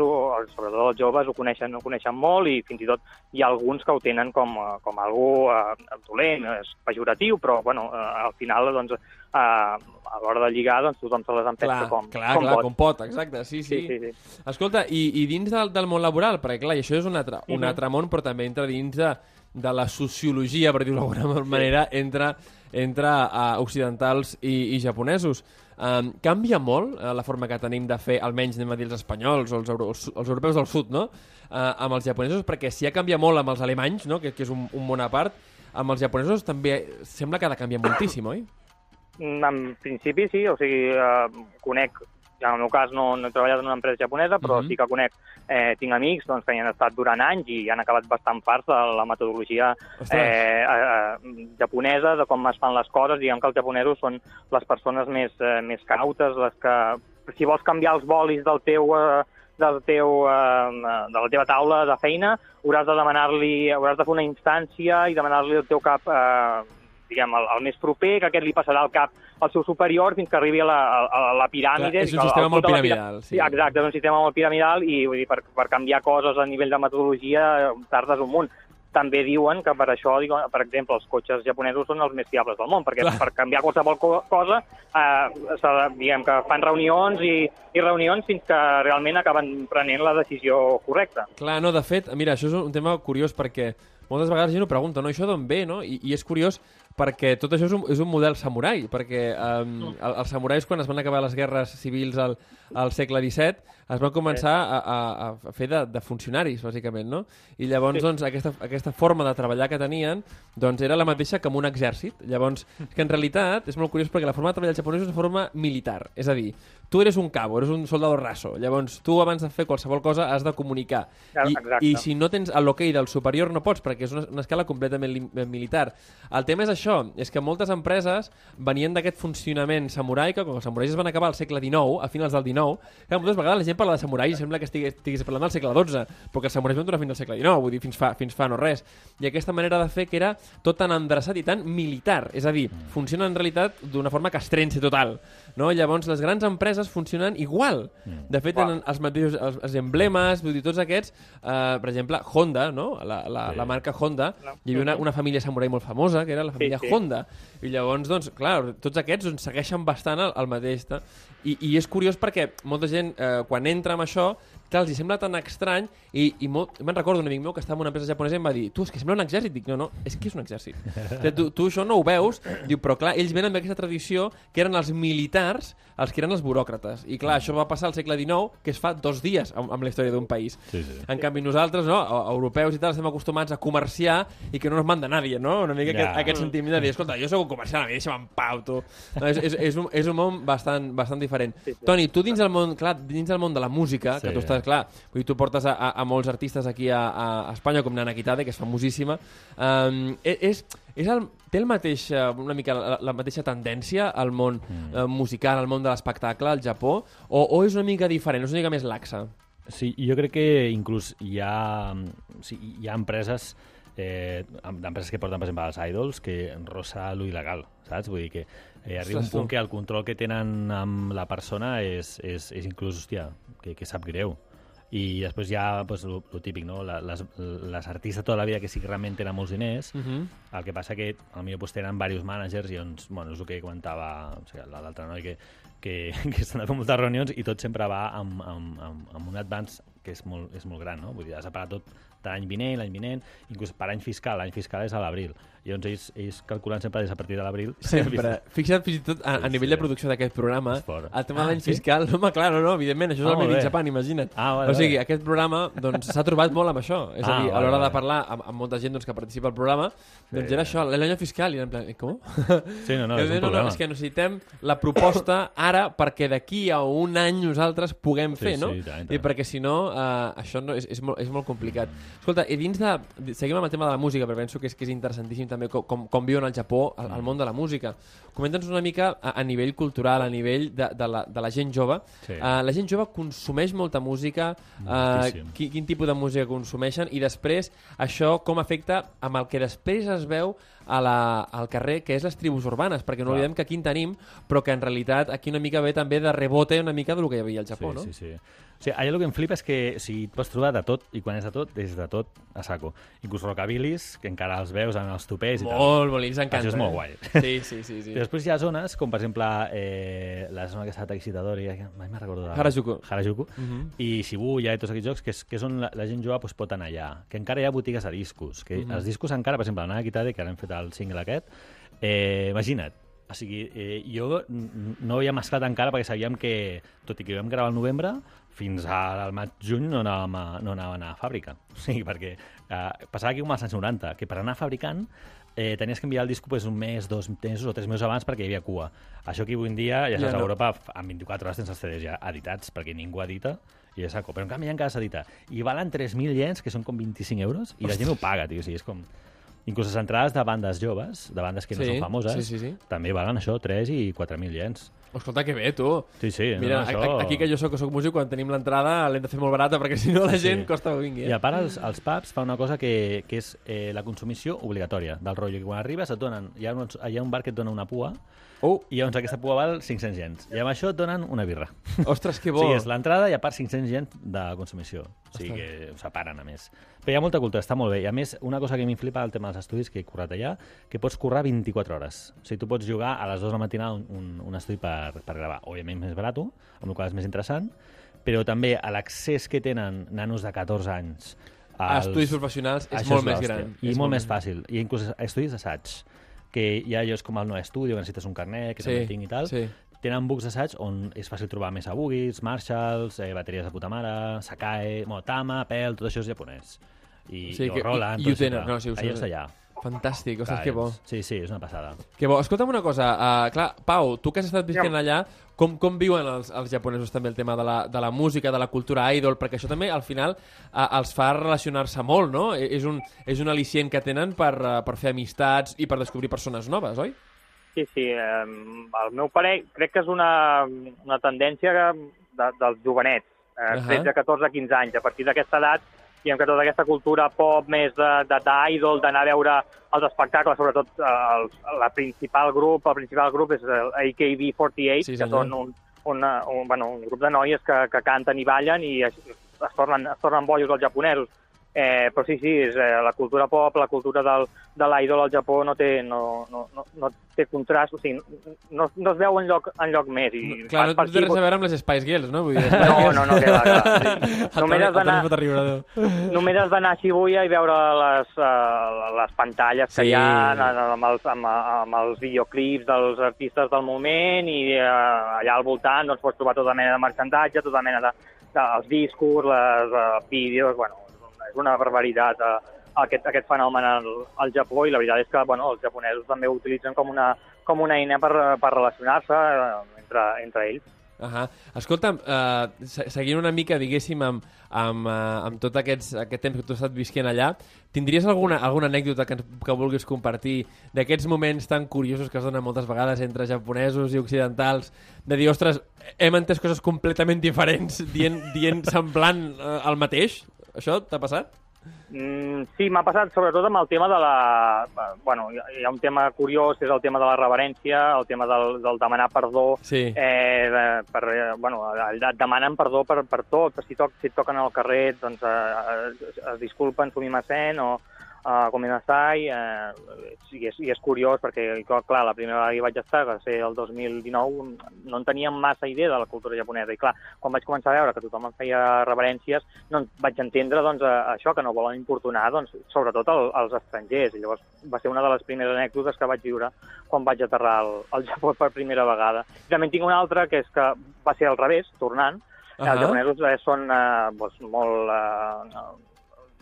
sobretot els joves, ho coneixen, ho coneixen molt i fins i tot hi ha alguns que ho tenen com, eh, com algú eh, dolent, és pejoratiu, però, bueno, eh, al final, doncs, eh, a l'hora de lligar, doncs tothom se les empesca clar, com, clar, com clar, pot. com pot, exacte, sí, sí. Sí, sí, sí. Escolta, i, i dins del, del món laboral, perquè clar, i això és un altre, un Mhm. altre món, però també entra dins de, de la sociologia, per dir-ho d'alguna manera, entre, entre uh, occidentals i, i japonesos. Um, canvia molt uh, la forma que tenim de fer, almenys anem a dir els espanyols o els, euro, els, els europeus del sud, no? Uh, amb els japonesos, perquè si ja canvia molt amb els alemanys, no? que, que és un, un món a part, amb els japonesos també sembla que ha de canviar moltíssim, oi? Mm, En principi sí, o sigui, eh, conec, en el meu cas no, no he treballat en una empresa japonesa, però Mhm. sí que conec, eh, tinc amics doncs, que hi han estat durant anys i han acabat bastant farts de la metodologia Ostres. eh, eh, japonesa, de com es fan les coses. Diguem que els japonesos són les persones més, eh, més cautes, les que, si vols canviar els bolis del teu... Eh, del teu, eh, de la teva taula de feina, hauràs de demanar-li, hauràs de fer una instància i demanar-li al teu cap eh, diguem, el, el més proper, que aquest li passarà al cap al seu superior fins que arribi a la, a, a la piràmide. Clar, és un sistema molt piramidal, sí. Sí, exacte, és un sistema molt piramidal i vull dir, per, per canviar coses a nivell de metodologia tardes un munt. També diuen que per això, digo, per exemple, els cotxes japonesos són els més fiables del món, perquè Clar. per canviar qualsevol co cosa, eh, de- diguem que fan reunions i, i reunions fins que realment acaben prenent la decisió correcta. Clar, no, de fet, mira, això és un tema curiós perquè moltes vegades gent ho pregunta, no? Això d'on ve, no? I, I és curiós perquè tot això és un, és un model samurai, perquè um, el, els samurais quan es van acabar les guerres civils al, al segle XVII es van començar a, a, a fer de, de funcionaris, bàsicament, no? I llavors, doncs, aquesta, aquesta forma de treballar que tenien doncs, era la mateixa que amb un exèrcit. Llavors, és que en realitat és molt curiós perquè la forma de treballar japonesos és una forma militar. És a dir, tu eres un cabo, eres un soldado raso. Llavors, tu abans de fer qualsevol cosa has de comunicar. I, Exacte. i si no tens l'hoquei del superior no pots, perquè és una, una escala completament militar. El tema és això, és que moltes empreses venien d'aquest funcionament samurai, que quan els samurais es van acabar al segle XIX, a finals del XIX, que moltes vegades la gent parla de samurai i sembla que estigués, estigués parlant del segle XII, perquè els samurais van durar fins al segle XIX, vull dir, fins fa, fins fa no res. I aquesta manera de fer que era tot tan endreçat i tan militar, és a dir, funciona en realitat d'una forma castrense total. No? Llavors, les grans empreses funcionen igual. De fet, tenen els mateixos els, els emblemes, vull dir, tots aquests, eh, per exemple, Honda, no? la, la, la marca Honda, hi havia una, una família samurai molt famosa, que era la família sí. Honda. I llavors, doncs, clar, tots aquests doncs, segueixen bastant el, el mateix. I, I és curiós perquè molta gent, eh, quan entra amb això, clar, els hi sembla tan estrany i, i molt... me'n recordo un amic meu que estava en una empresa japonesa i em va dir tu, és que sembla un exèrcit. Dic, no, no, és que és un exèrcit. O sigui, tu, tu això no ho veus, diu, però clar, ells venen d'aquesta tradició que eren els militars els que eren els buròcrates. I clar, això va passar al segle XIX, que es fa dos dies amb, amb la història d'un país. Sí, sí. En canvi, nosaltres, no, europeus i tal, estem acostumats a comerciar i que no nos manda nadie, no? Una mica Ja. aquest, aquest sentiment de dir, escolta, jo sóc un comerciant, a mi deixa'm en pau, tu. No, és, és, és, un, és un món bastant, bastant diferent. Sí, sí. Toni, tu dins del món, clar, dins del món de la música, Sí. que tu estàs, clar, vull dir, tu portes a, a, a molts artistes aquí a, a Espanya, com Nana Quitade, que és famosíssima, um, és, és el, té el mateix, eh, una mica la, la mateixa tendència al món mm. uh, musical, al món de l'espectacle, al Japó, o, o és una mica diferent, és una mica més laxa? Sí, jo crec que inclús hi ha, sí, hi ha empreses eh, d'empreses que porten, per exemple, els idols, que rosa lo il·legal, saps? Vull dir que eh, arriba un punt que el control que tenen amb la persona és, és, és inclús, hòstia, que, que sap greu. I després hi ha pues, lo, lo típic, no? Les, les artistes tota la vida que sí que realment tenen molts diners, Uh -huh. el que passa que potser pues, tenen diversos managers i doncs, bueno, és el que comentava o sigui, l'altre noi, que, que, que s'han de fer moltes reunions i tot sempre va amb, amb, amb, amb un advance que és molt, és molt gran, no? Vull dir, has de pagar tot de l'any vinent, l'any vinent, inclús per any fiscal, l'any fiscal és a l'abril. I llavors ells, ells calculen sempre des a partir de l'abril. Sempre. Fixa't fins i tot a, a Sí, nivell sí. de producció d'aquest programa, el tema de Ah, l'any sí? fiscal, no, home, clar, no, no, evidentment, això és Ah, el Made in. Japan, imagina't. Ah, vale, o sigui, vale. aquest programa doncs, s'ha trobat molt amb això. És a Ah, dir, a vale, l'hora de vale. parlar amb, amb molta gent doncs, que participa al programa, doncs Sí. era això, l'any fiscal, i era en plan, eh, com? Sí, no, no, és diu, un problema. és que necessitem la proposta ara perquè d'aquí a un any nosaltres puguem Sí, fer, no? sí, tant, tant. I perquè si no, uh, això no, és, és, molt, és molt complicat. Escolta, i dins de... Seguim amb el tema de la música, però penso que és, que és interessantíssim també com, com, com viuen al Japó, al, al món de la música. Comenta'ns una mica a, a nivell cultural, a nivell de, de, la, de la gent jove. Sí. Uh, la gent jove consumeix molta música, uh, Moltíssim. quin, quin tipus de música consumeixen i després això com afecta amb el que després es veu a la, al carrer, que és les tribus urbanes, perquè no Clar. oblidem que aquí en tenim, però que en realitat aquí una mica ve també de rebote una mica del que hi havia al Japó, sí, no? Sí, sí. O sigui, allà el que em flipa és que o sigui, tu pots trobar de tot, i quan és de tot, és de tot a saco. Inclús rockabilis, que encara els veus amb els propers i tal. Molt, molt, els encanta. Això és molt eh? guai. Sí, sí, sí. sí. I després hi ha zones, com per exemple eh, la zona aquesta de Taixidadori, que mai me'n recordo. Harajuku. Harajuku. Uh -huh. I Shibuya i tots aquests jocs, que és, que és on la, la gent jove pues, pot anar allà. Que encara hi ha botigues de discos. Que Mhm. Els discos encara, per exemple, la Nana Kitade, que ara hem fet el single aquest, eh, imagina't, o sigui, eh, jo no havia mesclat encara perquè sabíem que, tot i que vam gravar al novembre, fins al maig-juny no, anàvem a, no anàvem a a fàbrica. O sigui, perquè eh, passava aquí com als anys 90, que per anar fabricant eh, tenies que enviar el disco pues, un mes, dos mesos o tres mesos abans perquè hi havia cua. Això aquí avui en dia, ja Ja saps, no. a Europa en 24 hores tens els CDs ja editats perquè ningú edita i ja saco. Però en canvi encara s'edita. I valen 3.000 yens, que són com 25 euros, i la gent ho paga, tio. O sigui, és com... Inclús les entrades de bandes joves, de bandes que no Sí, són famoses, sí, sí, sí. també valen això, 3 i 4.000 yens. Escolta, que bé, tu. Sí, sí. Mira, no, això... aquí que jo que soc músic, quan tenim l'entrada l'hem de fer molt barata, perquè si no la Sí, sí. gent costa que vingui. I Eh? a part, els, els pubs fan una cosa que, que és eh, la consumició obligatòria del rotllo, que quan arribes et donen, hi ha, un, hi ha un bar que et dona una pua, Oh, i llavors aquesta pua val 500 gens. I amb això et donen una birra. ostres, que bo. sigui, és l'entrada i a part 500 gens de consumició. O sigui que ho separen, a més. Però hi ha molta cultura, està molt bé. I a més, una cosa que m'inflipa el tema dels estudis, que he currat allà, que pots currar 24 hores. O sigui, tu pots jugar a les 2 de la matinada un, un, un estudi per, per gravar. Òbviament més barat, amb el qual és més interessant, però també a l'accés que tenen nanos de 14 anys A als- estudis professionals és molt més gran. I És molt més fàcil. I inclús estudis d'assaig, que hi ha llocs com el No Estudio, que necessites un carnet, que Sí, també tinc i tal, sí. tenen bucs d'assaig on és fàcil trobar més Abugis, Marshalls, eh, bateries de puta mare, Sakai, bueno, Tama, Pel, tot això és japonès. I, Sí, i que- Roland, i- i ho tenen, no, sí, ho sé. Allà està allà. Fantàstic, ostres, que bo. Sí, sí, és una passada. Que bo. Escolta'm una cosa, uh, clar, Pau, tu que has estat visquent allà, com, com viuen els, els japonesos també el tema de la, de la música, de la cultura idol? Perquè això també, al final, uh, els fa relacionar-se molt, no? E- És un, és un al·licient que tenen per, uh, per fer amistats i per descobrir persones noves, oi? Sí, sí. Eh, al meu parer, crec que és una, una tendència de, dels jovenets, eh, Ahà. 13, 14, 15 anys. A partir d'aquesta edat, diguem que tota aquesta cultura pop més de- de- d'idol, d'anar a veure els espectacles, sobretot eh, el, la principal grup, el principal grup és el AKB48, Sí, que són un, una, un, bueno, un grup de noies que, que canten i ballen i es, es, tornen, es tornen bojos els japonesos. Eh, però sí, sí, és, eh, la cultura pop, la cultura del, de l'idol al Japó no té, no, no, no, no té contrast, o sigui, no, no es veu enlloc, enlloc més. I Clar, no, per no té aquí, res a veure amb les Spice Girls, no? Vull dir, No, no, no, que va, va. Sí. Només has d'anar només has d'anar a Shibuya i veure les, uh, les pantalles que Sí. hi ha amb els, amb, amb els videoclips dels artistes del moment i uh, allà al voltant doncs, pots trobar tota mena de merchandatge, tota mena de, de els discos, les uh, vídeos, bueno, és una barbaritat uh, aquest, aquest fenomen al, al Japó i la veritat és que bueno, els japonesos també ho utilitzen com una, com una eina per, per relacionar-se uh, entre, entre ells. Ahà. Escolta'm, uh, seguint una mica, diguéssim, amb, amb, uh, amb tot aquests, aquest temps que tu has estat visquent allà, tindries alguna, alguna anècdota que, que vulguis compartir d'aquests moments tan curiosos que es donen moltes vegades entre japonesos i occidentals, de dir, ostres, hem entès coses completament diferents dient, dient semblant uh, el mateix? Això t'ha passat? Mm, sí, m'ha passat sobretot amb el tema de la... Bueno, hi ha- un tema curiós, és el tema de la reverència, el tema del, del demanar perdó. Sí. Eh, de, per, eh, bueno, et demanen perdó per, per tot. Si, toc, si et toquen al carrer, doncs eh, es, es disculpen, sumimasen, o uh, com nasai, eh, i, és, i és curiós perquè, clar, la primera vegada que vaig estar, que va ser el 2019, no en teníem massa idea de la cultura japonesa. I clar, quan vaig començar a veure que tothom em feia reverències, no vaig entendre doncs, això, que no volen importunar, doncs, sobretot el, als estrangers. I llavors va ser una de les primeres anècdotes que vaig viure quan vaig aterrar al, al Japó per primera vegada. I també tinc una altra, que és que va ser al revés, tornant. Uh. -huh. Els japonesos eh, són eh, doncs, molt... Eh,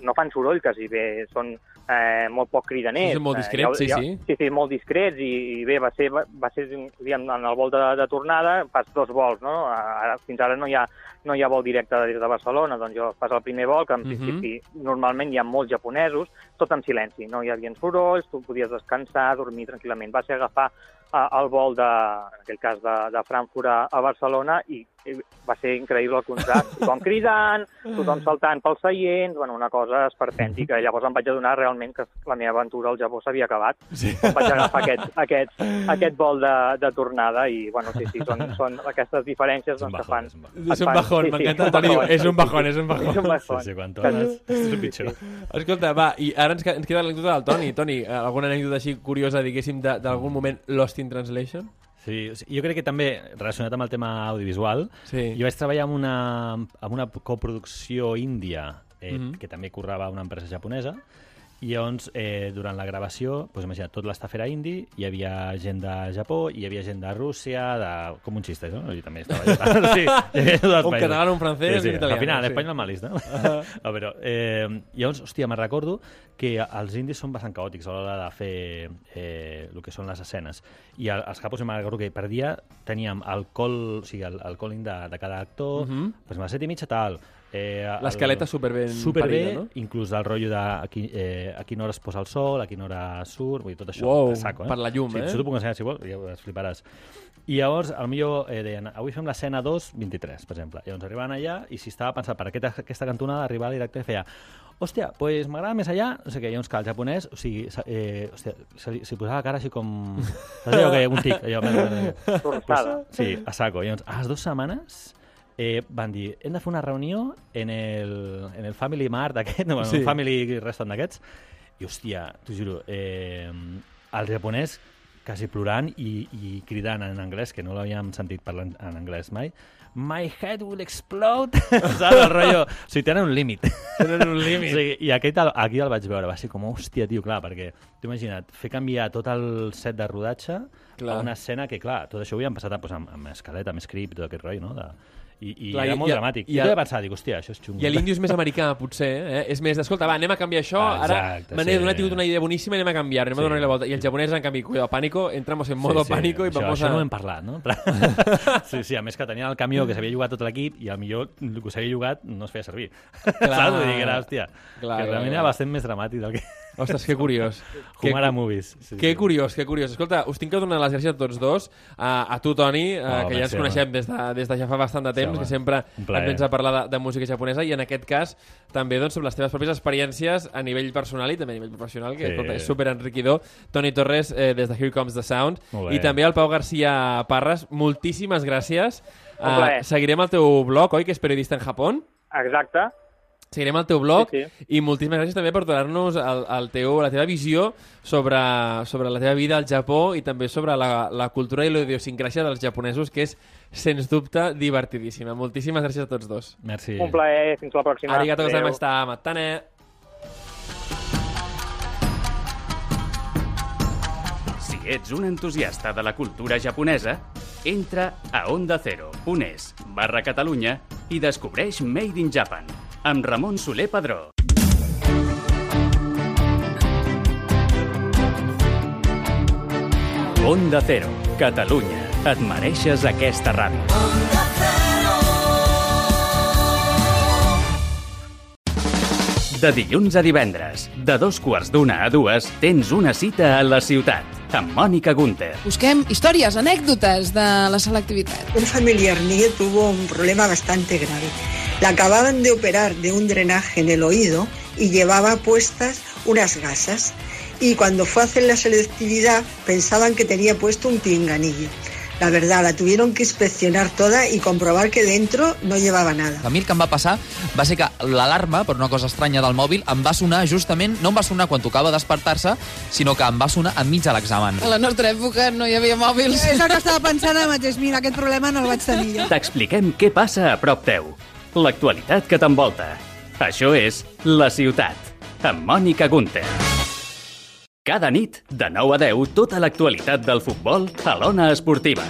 no fan soroll, quasi bé, són eh, molt poc cridaners. Sí, molt discrets, eh, sí, sí. Sí, sí, molt discrets, i, i bé, va ser, va, ser diguem, en el vol de, de tornada, fas dos vols, no? Ara, fins ara no hi ha, no hi ha vol directe des de Barcelona, doncs jo fas el primer vol, que en Mhm. principi normalment hi ha molts japonesos, tot en silenci, no hi havia sorolls, tu podies descansar, dormir tranquil·lament. Va ser agafar eh, el vol, de, en aquell cas, de, de Frankfurt a, a Barcelona i i va ser increïble el contrast. Tothom cridant, tothom saltant pels seients, bueno, una cosa esperpèntica. I llavors em vaig adonar realment que la meva aventura al Japó s'havia acabat. Sí. Em vaig agafar aquest, aquest, aquest vol de, de tornada i, bueno, sí, sí, són, són aquestes diferències doncs, que fan... És un bajón, m'encanta, Toni, és un bajón, és un bajón. És un bajón. Sí, sí, quan tornes, és pitjor. Escolta, va, i ara ens, ens queda l'anècdota del Toni. Toni, alguna anècdota així curiosa, diguéssim, d'algun moment Lost in Translation? Sí, jo crec que també, relacionat amb el tema audiovisual, Sí. jo vaig treballar amb una, amb una coproducció índia, eh, Mhm. que també currava una empresa japonesa, i llavors, eh, durant la gravació, doncs imagina't, tot l'estaf era indi, hi havia gent de Japó, hi havia gent de Rússia, de... com un xiste, no? I també estava sí, hi havia tots els Un països. català, un francès sí, i sí. un italià, Al final, sí. espanyol malis, no? no però, eh, llavors, hòstia, me'n recordo que els indis són bastant caòtics a l'hora de fer eh, el que són les escenes. I el, els capos, me'n recordo que per dia teníem el call, o sigui, el, el calling de, de cada actor, Mhm. doncs a les set i mitja tal, Eh, el- L'escaleta superben superbé, parida, no? inclús el rotllo de a, qui, eh, a quina hora es posa el sol, a quina hora surt, vull dir, tot això a saco, eh? per la llum, sí, eh? Això t'ho puc ensenyar si vols, ja es fliparàs. I llavors, al millor eh, deien, avui fem l'escena 2.23, per exemple. Llavors arribaven allà i si estava pensat per aquesta, aquesta cantonada, arribava el director i feia hòstia, pues m'agrada més allà, no sé què, llavors que el japonès, o sigui, eh, hòstia, se, li- se li posava la cara així com... Saps allò que un tic? Allò, pues, sí, a saco. Llavors, a les dues setmanes eh, van dir, hem de fer una reunió en el, en el Family Mart aquest, no, Sí. un Family Restaurant d'aquests, i hòstia, t'ho juro, eh, el japonès quasi plorant i, i cridant en anglès, que no l'havíem sentit parlar en, anglès mai, My head will explode. Saps el rotllo? O sigui, tenen un límit. Tenen un límit. Sí, I aquest, el- aquí el vaig veure, va ser com, hòstia, tio, clar, perquè t'ho imagina't, fer canviar tot el set de rodatge Clar. a una escena que, clar, tot això ho havíem passat pues, amb, amb escaleta, amb script, tot aquest rotllo, no? De, I, i Clar, era i- molt i- dramàtic. i I, he pensat, dic, hòstia, això és xungo. I l'indi és més americà, potser, eh? És més, escolta, va, anem a canviar això, Ah, ara exacte, me n'he sí. donat, tingut una idea boníssima, anem a canviar, anem a Sí. donar-li la volta. I el japonès, en canvi, cuidado, pánico, entramos en modo pánico i això, vamos això a... no ho hem parlat, no? sí, sí, a més que tenien el camió que s'havia jugat tot l'equip i al millor el que s'havia jugat no es feia servir. Saps? Vull dir que era, hòstia, Clar, que clar, realment clar. era bastant més dramàtic del que... Ostres, que curiós. que, Humara Movies. Sí, que sí. curiós, que curiós. Escolta, us tinc que donar les gràcies a tots dos, a, a tu, Toni, eh, Oh, que ja ens coneixem des de, des de ja fa bastant de temps, home. que sempre ens vens a parlar de, de música japonesa, i en aquest cas també doncs, sobre les teves pròpies experiències a nivell personal i també a nivell professional, que Sí. escolta, és super enriquidor. Toni Torres, eh, des de Here Comes the Sound, i també el Pau García Parres, moltíssimes gràcies. Eh, seguirem el teu blog, oi, que és periodista en Japó? Exacte. Seguirem el teu blog Sí, i moltíssimes gràcies també per donar-nos el, el teu, la teva visió sobre, sobre la teva vida al Japó i també sobre la, la cultura i la idiosincràsia dels japonesos, que és, sens dubte, divertidíssima. Moltíssimes gràcies a tots dos. Merci. Un plaer. Fins la pròxima. Arigato gozaimashita. Matane! Si ets un entusiasta de la cultura japonesa, entra a ondacero.es barra Catalunya i descobreix Made in Japan amb Ramon Soler Padró. Onda Cero, Catalunya. Et mereixes aquesta ràdio. De dilluns a divendres, de dos quarts d'una a dues, tens una cita a la ciutat, amb Mònica Gunter. Busquem històries, anècdotes de la selectivitat. Un familiar mío tuvo un problema bastante grave. Le acababan de operar de un drenaje en el oído y llevaba puestas unas gasas. Y cuando fue a hacer la selectividad pensaban que tenía puesto un pinganillo. La verdad, la tuvieron que inspeccionar toda y comprobar que dentro no llevaba nada. A mi el que em va passar va ser que l'alarma, per una cosa estranya del mòbil, em va sonar justament, no em va sonar quan tocava despertar-se, sinó que em va sonar enmig de l'examen. A la nostra època no hi havia mòbils. És el que estava pensant ara mateix. Mira, aquest problema no el vaig tenir jo. T'expliquem què passa a prop teu, l'actualitat que t'envolta. Això és La Ciutat, amb Mònica Gunter. Cada nit, de 9 a 10, tota l'actualitat del futbol a l'Ona Esportiva.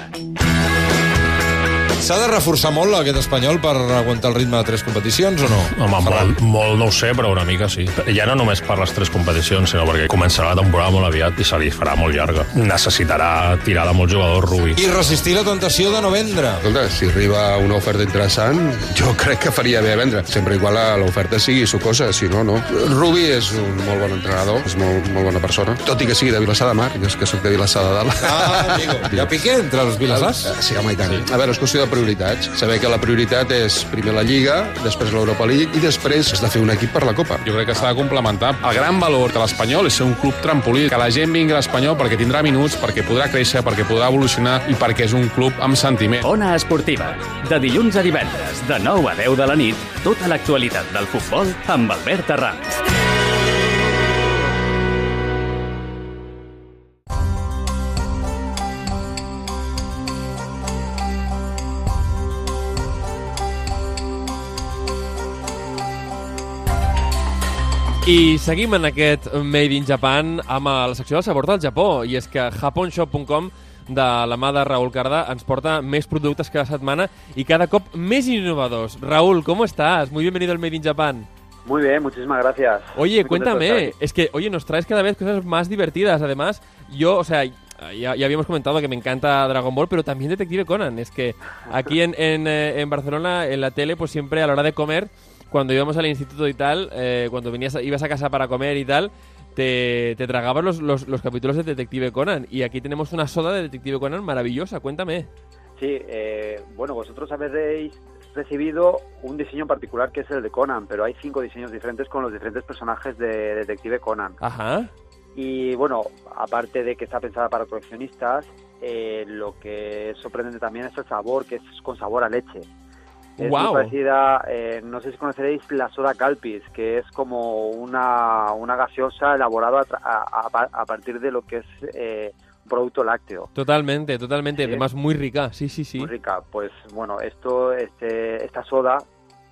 S'ha de reforçar molt aquest espanyol per aguantar el ritme de tres competicions o no? Home, molt, molt no ho sé, però una mica sí. Ja no només per les tres competicions, sinó perquè començarà la temporada molt aviat i se li farà molt llarga. Necessitarà tirar de molts jugadors, Rubi. I resistir la tentació de no vendre. Escolta, si arriba una oferta interessant, jo crec que faria bé vendre, sempre igual l'oferta sigui sucosa, si no, no. Rubi és un molt bon entrenador, és molt, molt bona persona, tot i que sigui de Vilassar de Mar, jo és que sóc de Vilassar de Dalt. Ah, amigo. Ha piqué entre els vilassars? Sí, home, i tant. A veure, és qüestió de prioritats. Saber que la prioritat és primer la Lliga, després l'Europa League i després has de fer un equip per la Copa. Jo crec que s'ha de complementar. El gran valor de l'Espanyol és ser un club trampolí, que la gent vingui a l'Espanyol perquè tindrà minuts, perquè podrà créixer, perquè podrà evolucionar i perquè és un club amb sentiment. Ona Esportiva. De dilluns a divendres, de 9 a 10 de la nit, tota l'actualitat del futbol amb Albert Arranz. I seguim en aquest Made in Japan amb la secció del sabor del Japó. I és que japonshop.com de la mà de Raúl Cardà ens porta més productes cada setmana i cada cop més innovadors. Raúl, ¿cómo estás? Muy bienvenido al Made in Japan. Muy bien, muchísimas gracias. Oye, Muy cuéntame, es que, oye, nos traes cada vez cosas más divertidas. Además, yo, o sea, ya, ya habíamos comentado que me encanta Dragon Ball, pero también Detective Conan. Es que aquí en, en, eh, en Barcelona, en la tele, pues siempre a la hora de comer, cuando íbamos al instituto y tal, eh, cuando venías, ibas a casa para comer y tal, te, te tragabas los, los, los capítulos de Detective Conan. Y aquí tenemos una soda de Detective Conan maravillosa. Cuéntame. Sí, eh, bueno, vosotros habéis recibido un diseño en particular que es el de Conan, pero hay cinco diseños diferentes con los diferentes personajes de Detective Conan. Ajá. Y bueno, aparte de que está pensada para coleccionistas, eh, lo que es sorprendente también es el sabor, que es con sabor a leche. Es muy parecida, eh, no sé si conoceréis la soda Calpis, que es como una, una gaseosa elaborada a, tra- a- a- a partir de lo que es eh, un producto lácteo. Totalmente, totalmente. Sí. Además, muy rica. Sí, sí, sí. Muy rica. Pues bueno, esto, este, esta soda,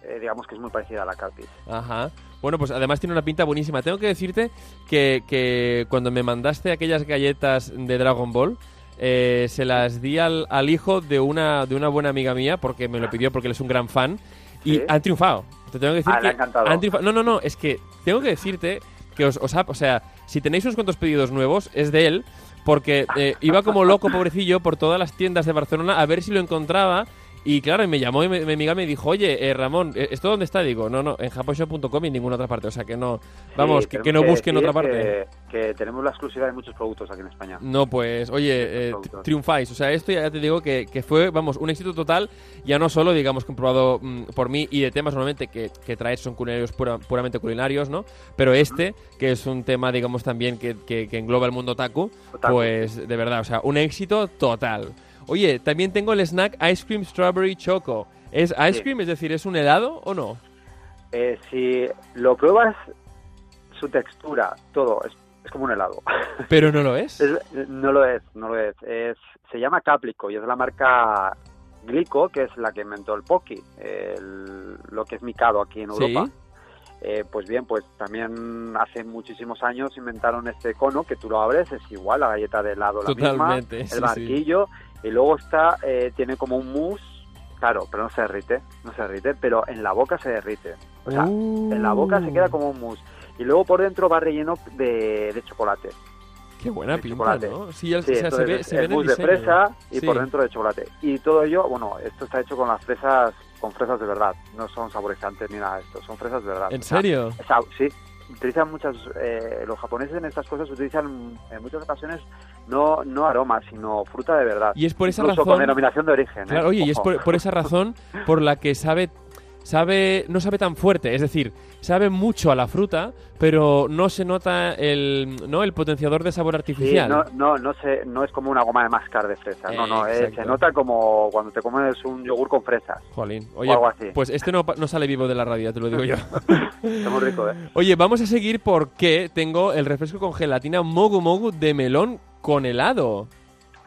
eh, digamos que es muy parecida a la Calpis. Ajá. Bueno, pues además tiene una pinta buenísima. Tengo que decirte que, que cuando me mandaste aquellas galletas de Dragon Ball, eh, se las di al, al hijo de una, de una buena amiga mía, porque me lo pidió porque él es un gran fan, y Sí. han triunfado. Te tengo que decir Ah, que han triunfado. No, no, no, es que tengo que decirte que os, os ha- o sea, si tenéis unos cuantos pedidos nuevos, es de él, porque eh, iba como loco, pobrecillo, por todas las tiendas de Barcelona a ver si lo encontraba. Y claro, y me llamó y me- mi amiga me dijo, oye, eh, Ramón, eh, ¿esto dónde está? Digo, no, no, en japonshop.com y en ninguna otra parte. O sea, que no, vamos, Sí, que, no busquen otra parte. Que, que tenemos la exclusiva de muchos productos aquí en España. No, pues, oye, eh, triunfáis. O sea, esto ya te digo que, que fue, vamos, un éxito total. Ya no solo, digamos, comprobado mm, por mí y de temas normalmente que, que traes son culinarios pura- puramente culinarios, ¿no? Pero este, que es un tema, digamos, también que, que- que engloba el mundo otaku, Otaku. pues, de verdad, o sea, un éxito total. Oye, también tengo el snack Ice Cream Strawberry Choco. ¿Es ice Sí. cream? Es decir, ¿es un helado o no? Eh, si lo pruebas, su textura, todo, es, es como un helado. Pero no lo es. Es- no lo es, no lo es. es. Se llama Caplico y es de la marca Glico, que es la que inventó el Pocky, el- lo que es micado aquí en Sí. Europa. Eh, pues bien, pues también hace muchísimos años inventaron este cono que tú lo abres, es igual, la galleta de helado la Totalmente, misma, sí, el barquillo, y luego está, eh, tiene como un mousse, claro, pero no se derrite, no se derrite, pero en la boca se derrite. O sea, en la boca se queda como un mousse. Y luego por dentro va relleno de, de chocolate. Qué buena pinta, chocolate. ¿no? Sí, el- Sí, o sea, se ve, se ve el mousse de fresa y Sí. por dentro de chocolate. Y todo ello, bueno, esto está hecho con las fresas, con fresas de verdad. No son saborizantes ni nada de esto, son fresas de verdad. ¿En serio? o sea, sí. Utilizan muchas, eh, los japoneses en estas cosas utilizan en muchas ocasiones no, no aromas, sino fruta de verdad. Y es por esa Incluso razón... con denominación de origen. ¿eh? Claro, oye, y es por, por esa razón por la que sabe, sabe, no sabe tan fuerte, es decir, sabe mucho a la fruta, pero no se nota el, ¿no? el potenciador de sabor Sí, artificial. no, no, no, se, no es como una goma de mascar de fresa, no, no, eh, se nota como cuando te comes un yogur con fresas. Jolín, o oye, algo así. pues este no, no sale vivo de la radio, te lo digo yo. Está muy rico, ¿eh? Oye, vamos a seguir porque tengo el refresco con gelatina Mogu Mogu de melón con helado.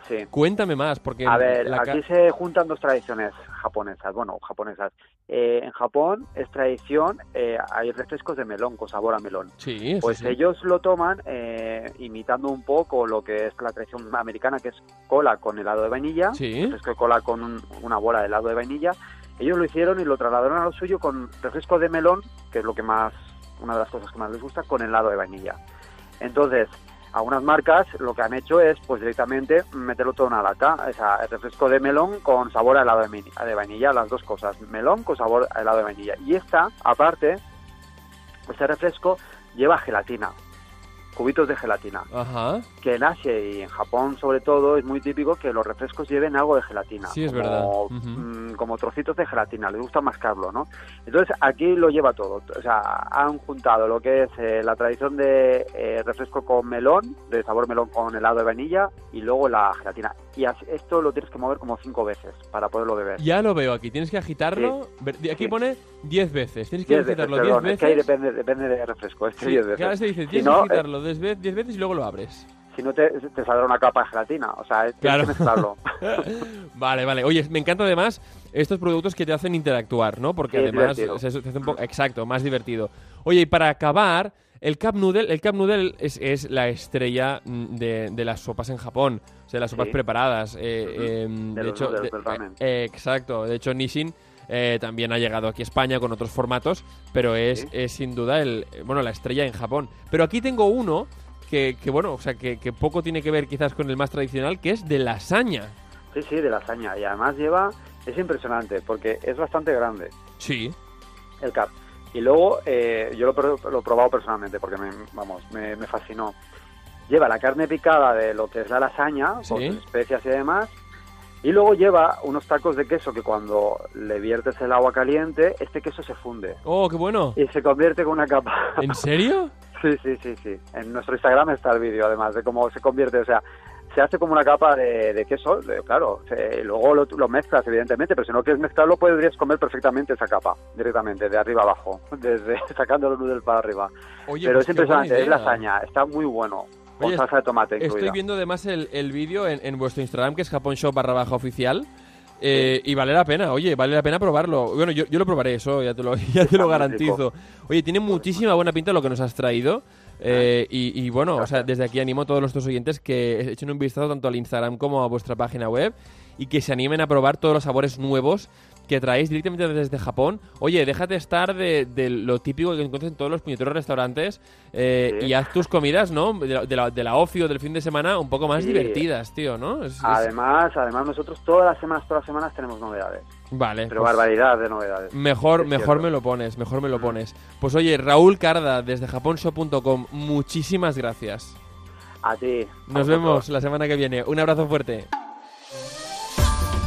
Sí. Cuéntame más, porque... A ver, la aquí se juntan dos tradiciones japonesas, bueno, japonesas. Eh, en Japón es tradición, eh, hay refrescos de melón con sabor a melón. Sí, Pues sí. ellos lo toman eh, imitando un poco lo que es la tradición americana, que es cola con helado de vainilla, Sí. refresco de cola con un- una bola de helado de vainilla. Ellos lo hicieron y lo trasladaron a lo suyo con refresco de melón, que es lo que más, una de las cosas que más les gusta, con helado de vainilla. Entonces, algunas marcas lo que han hecho es, pues directamente meterlo todo en una lata, o sea, el refresco de melón con sabor a helado de, vainilla, las dos cosas, melón con sabor a helado de vainilla. Y esta, aparte, este refresco lleva gelatina. Cubitos de gelatina. Ajá. Que en Asia y en Japón, sobre todo, es muy típico que los refrescos lleven algo de gelatina. Sí, es como, verdad. Ujú. mm, como trocitos de gelatina, les gusta mascarlo, ¿no? Entonces aquí lo lleva todo. O sea, han juntado lo que es eh, la tradición de eh, refresco con melón, de sabor melón con helado de vainilla, y luego la gelatina. Y así- esto lo tienes que mover como cinco veces para poderlo beber. Ya lo veo aquí. Tienes que agitarlo. Ver- Aquí pone 10 veces. Tienes que Diez veces, agitarlo 10 perdón, es que ahí veces. depende, depende de refresco. Este Sí, diez veces. claro, se dice, Si tienes no, que agitarlo 10 ve- 10 veces y luego lo abres. si no te, te saldrá una capa de gelatina. O sea, tienes Claro. que mezclarlo. Vale, vale. Oye, me encanta además estos productos que te hacen interactuar, ¿no? Porque Sí, además se, se hace un poco exacto, más divertido. Oye, y para acabar, el Cup Noodle, el Cup Noodle es, es la estrella mm, de, de las sopas en Japón, o sea, las sopas Sí. preparadas. eh, em, De hecho, de- eh, exacto. De hecho, Nissin eh, también ha llegado aquí a España con otros formatos, pero es, es sin duda el, bueno, la estrella en Japón. Pero aquí tengo uno que, que, bueno, o sea, que, que poco tiene que ver quizás con el más tradicional, que es de lasaña. Sí, sí, de lasaña. Y además lleva... Es impresionante porque es bastante grande. Sí. el cap. Y luego eh, yo lo, lo he probado personalmente porque me, vamos, me, me fascinó. Lleva la carne picada de lo que es la lasaña, con sus especias y demás. Y luego lleva unos tacos de queso que cuando le viertes el agua caliente, este queso se funde. Oh, qué bueno. Y se convierte con una capa. ¿En serio? Sí, sí, sí, sí. En nuestro Instagram está el vídeo, además, de cómo se convierte. O sea, se hace como una capa de, de queso, de- claro. se- luego lo, lo mezclas, evidentemente, pero si no quieres mezclarlo, podrías comer perfectamente esa capa, directamente, de arriba abajo, desde sacando los noodles para arriba. Oye, pero pues es impresionante, es idea. lasaña, está muy bueno. Con Oye, salsa de tomate Estoy incluida. viendo además el, el vídeo en, en vuestro Instagram, que es japonshop barra baja oficial. eh, y vale la pena, oye, vale la pena probarlo. Bueno, yo, yo lo probaré, eso ya te lo, ya te lo garantizo. Oye, tiene muchísima buena pinta lo que nos has traído. eh, y, y bueno, o sea, desde aquí animo a todos nuestros oyentes que echen un vistazo tanto al Instagram como a vuestra página web y que se animen a probar todos los sabores nuevos que traéis directamente desde Japón. Oye, déjate estar de, de lo típico que encuentras en todos los puñeteros restaurantes eh, Sí. y haz tus comidas, ¿no? De la, de, la, ocio del fin de semana un poco más Sí. divertidas, tío, ¿no? Es- es- Además, además nosotros todas las semanas, todas las semanas tenemos novedades. Vale. Pero pues barbaridad de novedades. Mejor, mejor me lo pones, mejor me lo pones. Pues oye, Raúl Carda, desde japonshop.com, muchísimas gracias. A ti. Nos vemos la setmana que viene. Un abrazo fuerte.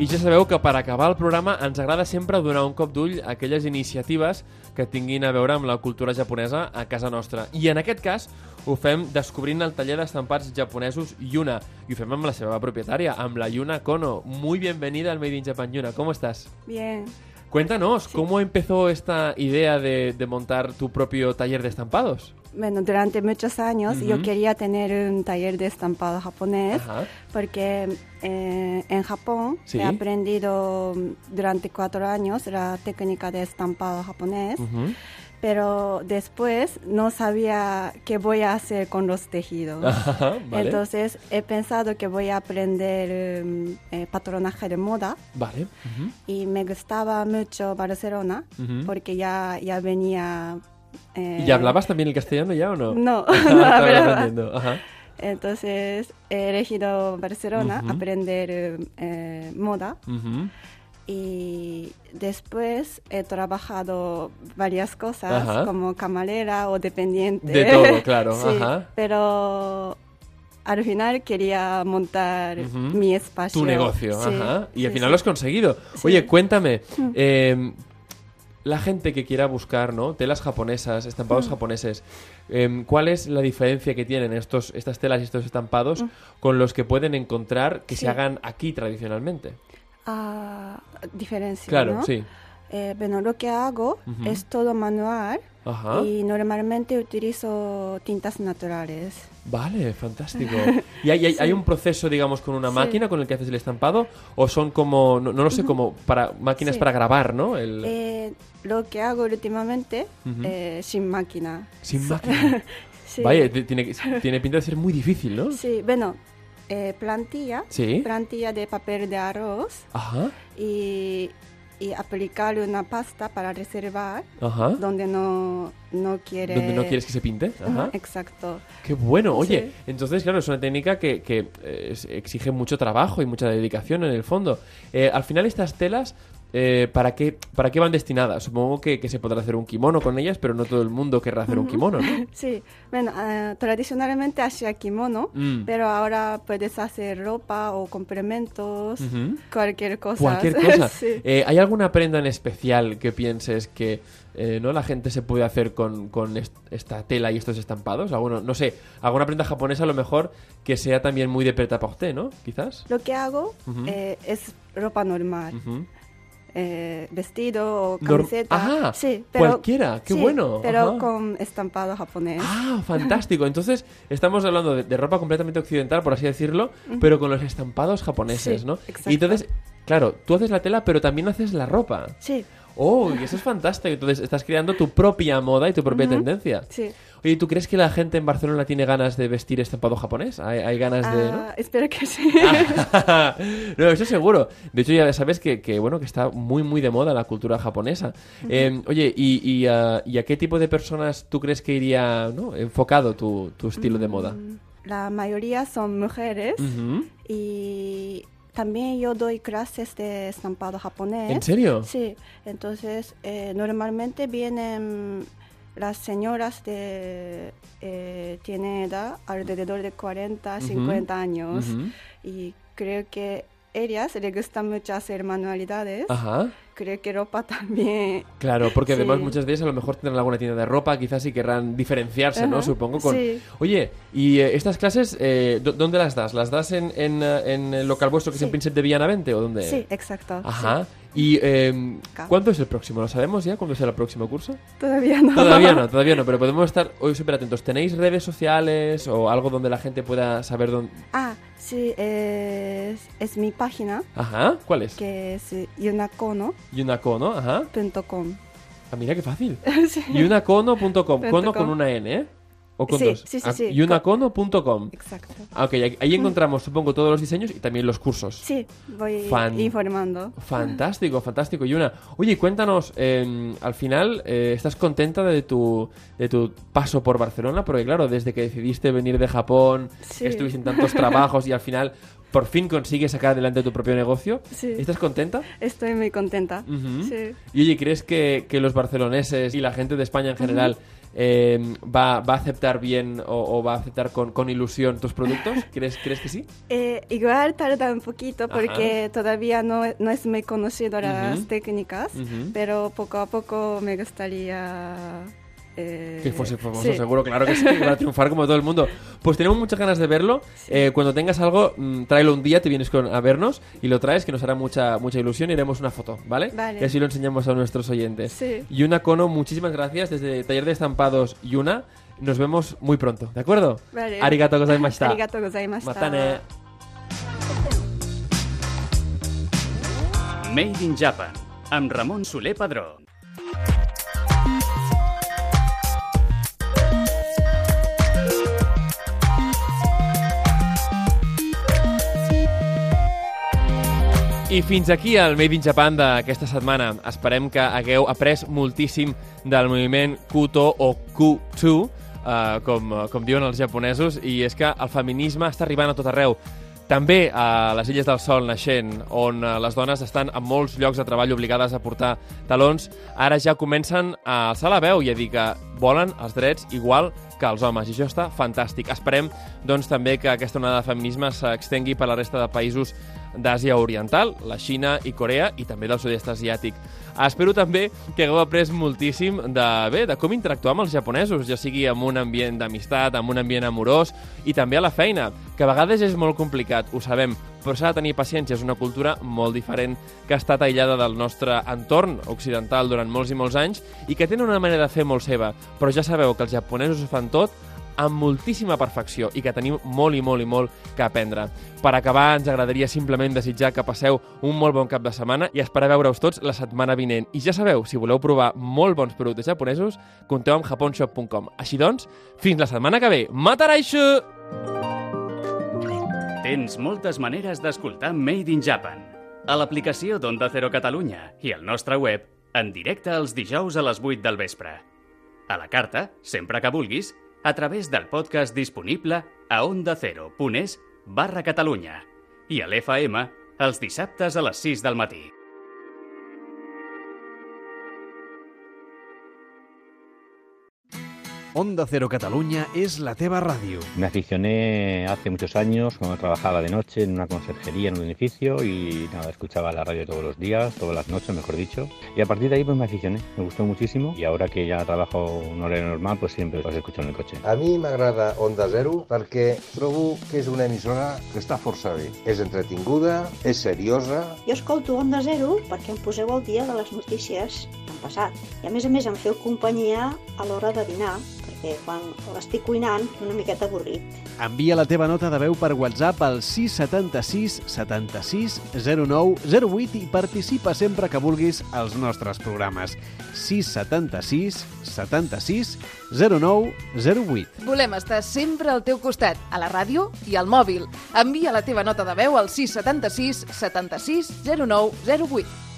I ja sabeu que per acabar el programa ens agrada sempre donar un cop d'ull a aquelles iniciatives que tinguin a veure amb la cultura japonesa a casa nostra. I en aquest cas ho fem descobrint el taller d'estampats japonesos Yuna. I ho fem amb la seva propietària, amb la Yuna Kono. Muy bienvenida al Made in Japan Yuna. ¿Cómo estás? Bien. Cuéntanos, ¿cómo empezó esta idea de, de montar tu propio taller de estampados? Bueno, durante muchos años yo quería tener un taller de estampado japonés Ajá. porque eh, en Japón Sí. he aprendido durante cuatro años la técnica de estampado japonés, pero después no sabía qué voy a hacer con los tejidos. Ajá, vale. Entonces he pensado que voy a aprender um, eh, patronaje de moda Vale. Y me gustaba mucho Barcelona porque ya, ya venía... eh, ¿Y hablabas también el castellano ya o no? No, Ah, no hablaba. Entonces he elegido Barcelona, Ujú. aprender eh, moda y después he trabajado varias cosas Ajá. como camarera o dependiente. De todo, claro, Sí, ajá. Pero al final quería montar mi espacio. Tu negocio, Sí, ajá. Y al final sí. lo has conseguido. Oye, cuéntame, Mm. eh, la gente que quiera buscar, ¿no? Telas japonesas, estampados Mm. japoneses, eh, ¿cuál es la diferencia que tienen estos, estas telas y estos estampados Mm. con los que pueden encontrar que Sí. se hagan aquí tradicionalmente? Ah, diferencia, Claro, ¿no? sí. Eh, bueno, lo que hago es todo manual Ajá. y normalmente utilizo tintas naturales. Vale, fantástico. ¿Y hay, hay, un proceso, digamos, con una Sí. máquina con el que haces el estampado? ¿O son como, no, no lo sé, como para máquinas Sí. para grabar, ¿no? El... Eh, lo que hago últimamente eh, sin máquina. Sin máquina. sí. Vaya, tiene, tiene pinta de ser muy difícil, ¿no? Sí, bueno, eh, plantilla, Sí. plantilla de papel de arroz Ajá. y, y aplicar una pasta para reservar Ajá. donde no, no quiere... Donde no quieres que se pinte. Ajá, exacto. Qué bueno. Oye, Sí. entonces, claro, es una técnica que, que, eh, exige mucho trabajo y mucha dedicación en el fondo. Eh, al final, estas telas, eh, ¿para, qué, ¿para qué van destinadas? Supongo que, que se podrá hacer un kimono con ellas, pero no todo el mundo querrá hacer un kimono, ¿no? Sí, bueno, ah, tradicionalmente hacía kimono, Mm. pero ahora puedes hacer ropa o complementos, Ujú. cualquier cosa. Cualquier cosa. sí. Eh, ¿Hay alguna prenda en especial que pienses que eh, no la gente se puede hacer con, con est- esta tela y estos estampados? Alguno, no sé, alguna prenda japonesa a lo mejor que sea también muy de prêt-à-porter, ¿no? Quizás. Lo que hago Ujú. eh, es ropa normal. Ujú. Eh, vestido o camiseta. Ajá, sí, pero, cualquiera, qué sí, bueno, Pero ajá. con estampado japonés. Ah, fantástico. Entonces, estamos hablando de, de ropa completamente occidental, por así decirlo, pero con los estampados japoneses, Sí, ¿no? exacto. Y entonces, claro, tú haces la tela, pero también haces la ropa. Sí. Oh, y eso es fantástico. Entonces, estás creando tu propia moda y tu propia tendencia. Sí. Oye, ¿tú crees que la gente en Barcelona tiene ganas de vestir estampado japonés? ¿Hay, hay ganas de...? ¿no? Ah, espero que sí. no, eso seguro. De hecho, ya sabes que, que, bueno, que está muy, muy de moda la cultura japonesa. Eh, oye, ¿y, y, ah, y a qué tipo de personas tú crees que iría ¿no? enfocado tu, tu estilo de moda? La mayoría son mujeres Ujú. y también yo doy clases de estampado japonés. ¿En serio? Sí, entonces eh, normalmente vienen las señoras de eh, tienen edad alrededor de 40, Ujú, 50 años y creo que ellas les gusta mucho hacer manualidades. Ajá. Creo que ropa también. Claro, porque además Sí. muchas veces a lo mejor tendrán alguna tienda de ropa, quizás y querrán diferenciarse, ¿no? Supongo con... sí. Oye, ¿y eh, estas clases eh, dó- dónde las das? ¿Las das en, en, en el local vuestro que es en Sí. Príncipe de Villanavente o dónde? Sí, exacto. Ajá. ¿Y eh, cuándo es el próximo? ¿Lo sabemos ya? ¿Cuándo será el próximo curso? Todavía no. Todavía no, todavía no, pero podemos estar hoy súper atentos. ¿Tenéis redes sociales o algo donde la gente pueda saber dónde...? Ah, sí, es, es mi página Ajá, ¿cuál es? que es yunakono.com. Yunako, ¿no? Ajá. Ah, mira qué fácil. Sí. Yunakono.com. Punto Cono com. con una N, ¿eh? ¿O con Sí, dos? sí, sí, Ah, sí. Yunakono.com. Exacto. Ah, ok, ahí- encontramos, supongo, todos los diseños y también los cursos. Sí, voy Fan- informando. Fantástico, fantástico, Yuna. Oye, cuéntanos, eh, al final, eh, ¿estás contenta de tu, de tu paso por Barcelona? Porque claro, desde que decidiste venir de Japón, Sí. estuviste en tantos trabajos y al final por fin consigues sacar adelante tu propio negocio. Sí. ¿Estás contenta? Estoy muy contenta. Sí. Y oye, ¿crees que, que los barceloneses y la gente de España en general eh, va, va a aceptar bien o, o va a aceptar con, con ilusión tus productos? ¿Crees, ¿Crees que sí? Eh, igual tarda un poquito porque todavía no, no es muy conocido las técnicas, pero poco a poco me gustaría... eh, Que fuese famoso, sí. seguro, claro que sí, va a triunfar como todo el mundo. Pues tenemos muchas ganas de verlo. Eh, cuando tengas algo, mm, tráelo un día, te vienes con, a vernos y lo traes, que nos hará mucha mucha ilusión y haremos una foto, ¿vale? Vale. Y así lo enseñamos a nuestros oyentes. Sí. Yuna Kono, muchísimas gracias desde Taller de Estampados Yuna. Nos vemos muy pronto, ¿de acuerdo? Vale. Arigato gozaimashita. Arigato gozaimashita. Matane. Made in Japan, amb Ramon Soler Padró. I fins aquí el Made in Japan d'aquesta setmana. Esperem que hagueu après moltíssim del moviment Kuto o Ku-tu, eh, com, com diuen els japonesos, i és que el feminisme està arribant a tot arreu. També a les Illes del Sol naixent, on eh, les dones estan en molts llocs de treball obligades a portar talons, ara ja comencen a alçar la veu i a dir que volen els drets igual que els homes, i això està fantàstic. Esperem, doncs, també que aquesta onada de feminisme s'extengui per la resta de països d'Àsia Oriental, la Xina i Corea, i també del sud-est asiàtic. Espero també que hagueu après moltíssim de, bé, de com interactuar amb els japonesos, ja sigui en un ambient d'amistat, en un ambient amorós i també a la feina, que a vegades és molt complicat, ho sabem, però s'ha de tenir paciència, és una cultura molt diferent que ha estat aïllada del nostre entorn occidental durant molts i molts anys i que tenen una manera de fer molt seva, però ja sabeu que els japonesos ho fan tot amb moltíssima perfecció i que tenim molt i molt i molt que aprendre. Per acabar, ens agradaria simplement desitjar que passeu un molt bon cap de setmana i esperar veure-us tots la setmana vinent. I ja sabeu, si voleu provar molt bons productes japonesos, compteu amb japonshop.com. Així doncs, fins la setmana que ve. Mataraishu! Tens moltes maneres d'escoltar Made in Japan. A l'aplicació d'Onda Cero Catalunya i al nostre web, en directe els dijous a les 8 del vespre. A la carta, sempre que vulguis, a través del podcast disponible a ondacero.es barra Catalunya i a l'FM els dissabtes a les 6 del matí. Onda Cero Cataluña es la teba radio. Me aficioné hace muchos años cuando trabajaba de noche en una conserjería en un edificio y nada, escuchaba la radio todos los días, todas las noches, mejor dicho. Y a partir de ahí pues me aficioné, me gustó muchísimo y ahora que ya trabajo un horario normal pues siempre los escucho en el coche. A mi m'agrada Onda Zero perquè trobo que és una emissora que està força bé. És entretinguda, és seriosa. Jo escolto Onda Zero perquè em poseu al dia de les notícies que han passat. I a més a més em feu companyia a l'hora de dinar, perquè quan l'estic cuinant una miqueta avorrit. Envia la teva nota de veu per WhatsApp al 676 76 09 08 i participa sempre que vulguis als nostres programes. 676 76 09 08. Volem estar sempre al teu costat, a la ràdio i al mòbil. Envia la teva nota de veu al 676 76 09 08.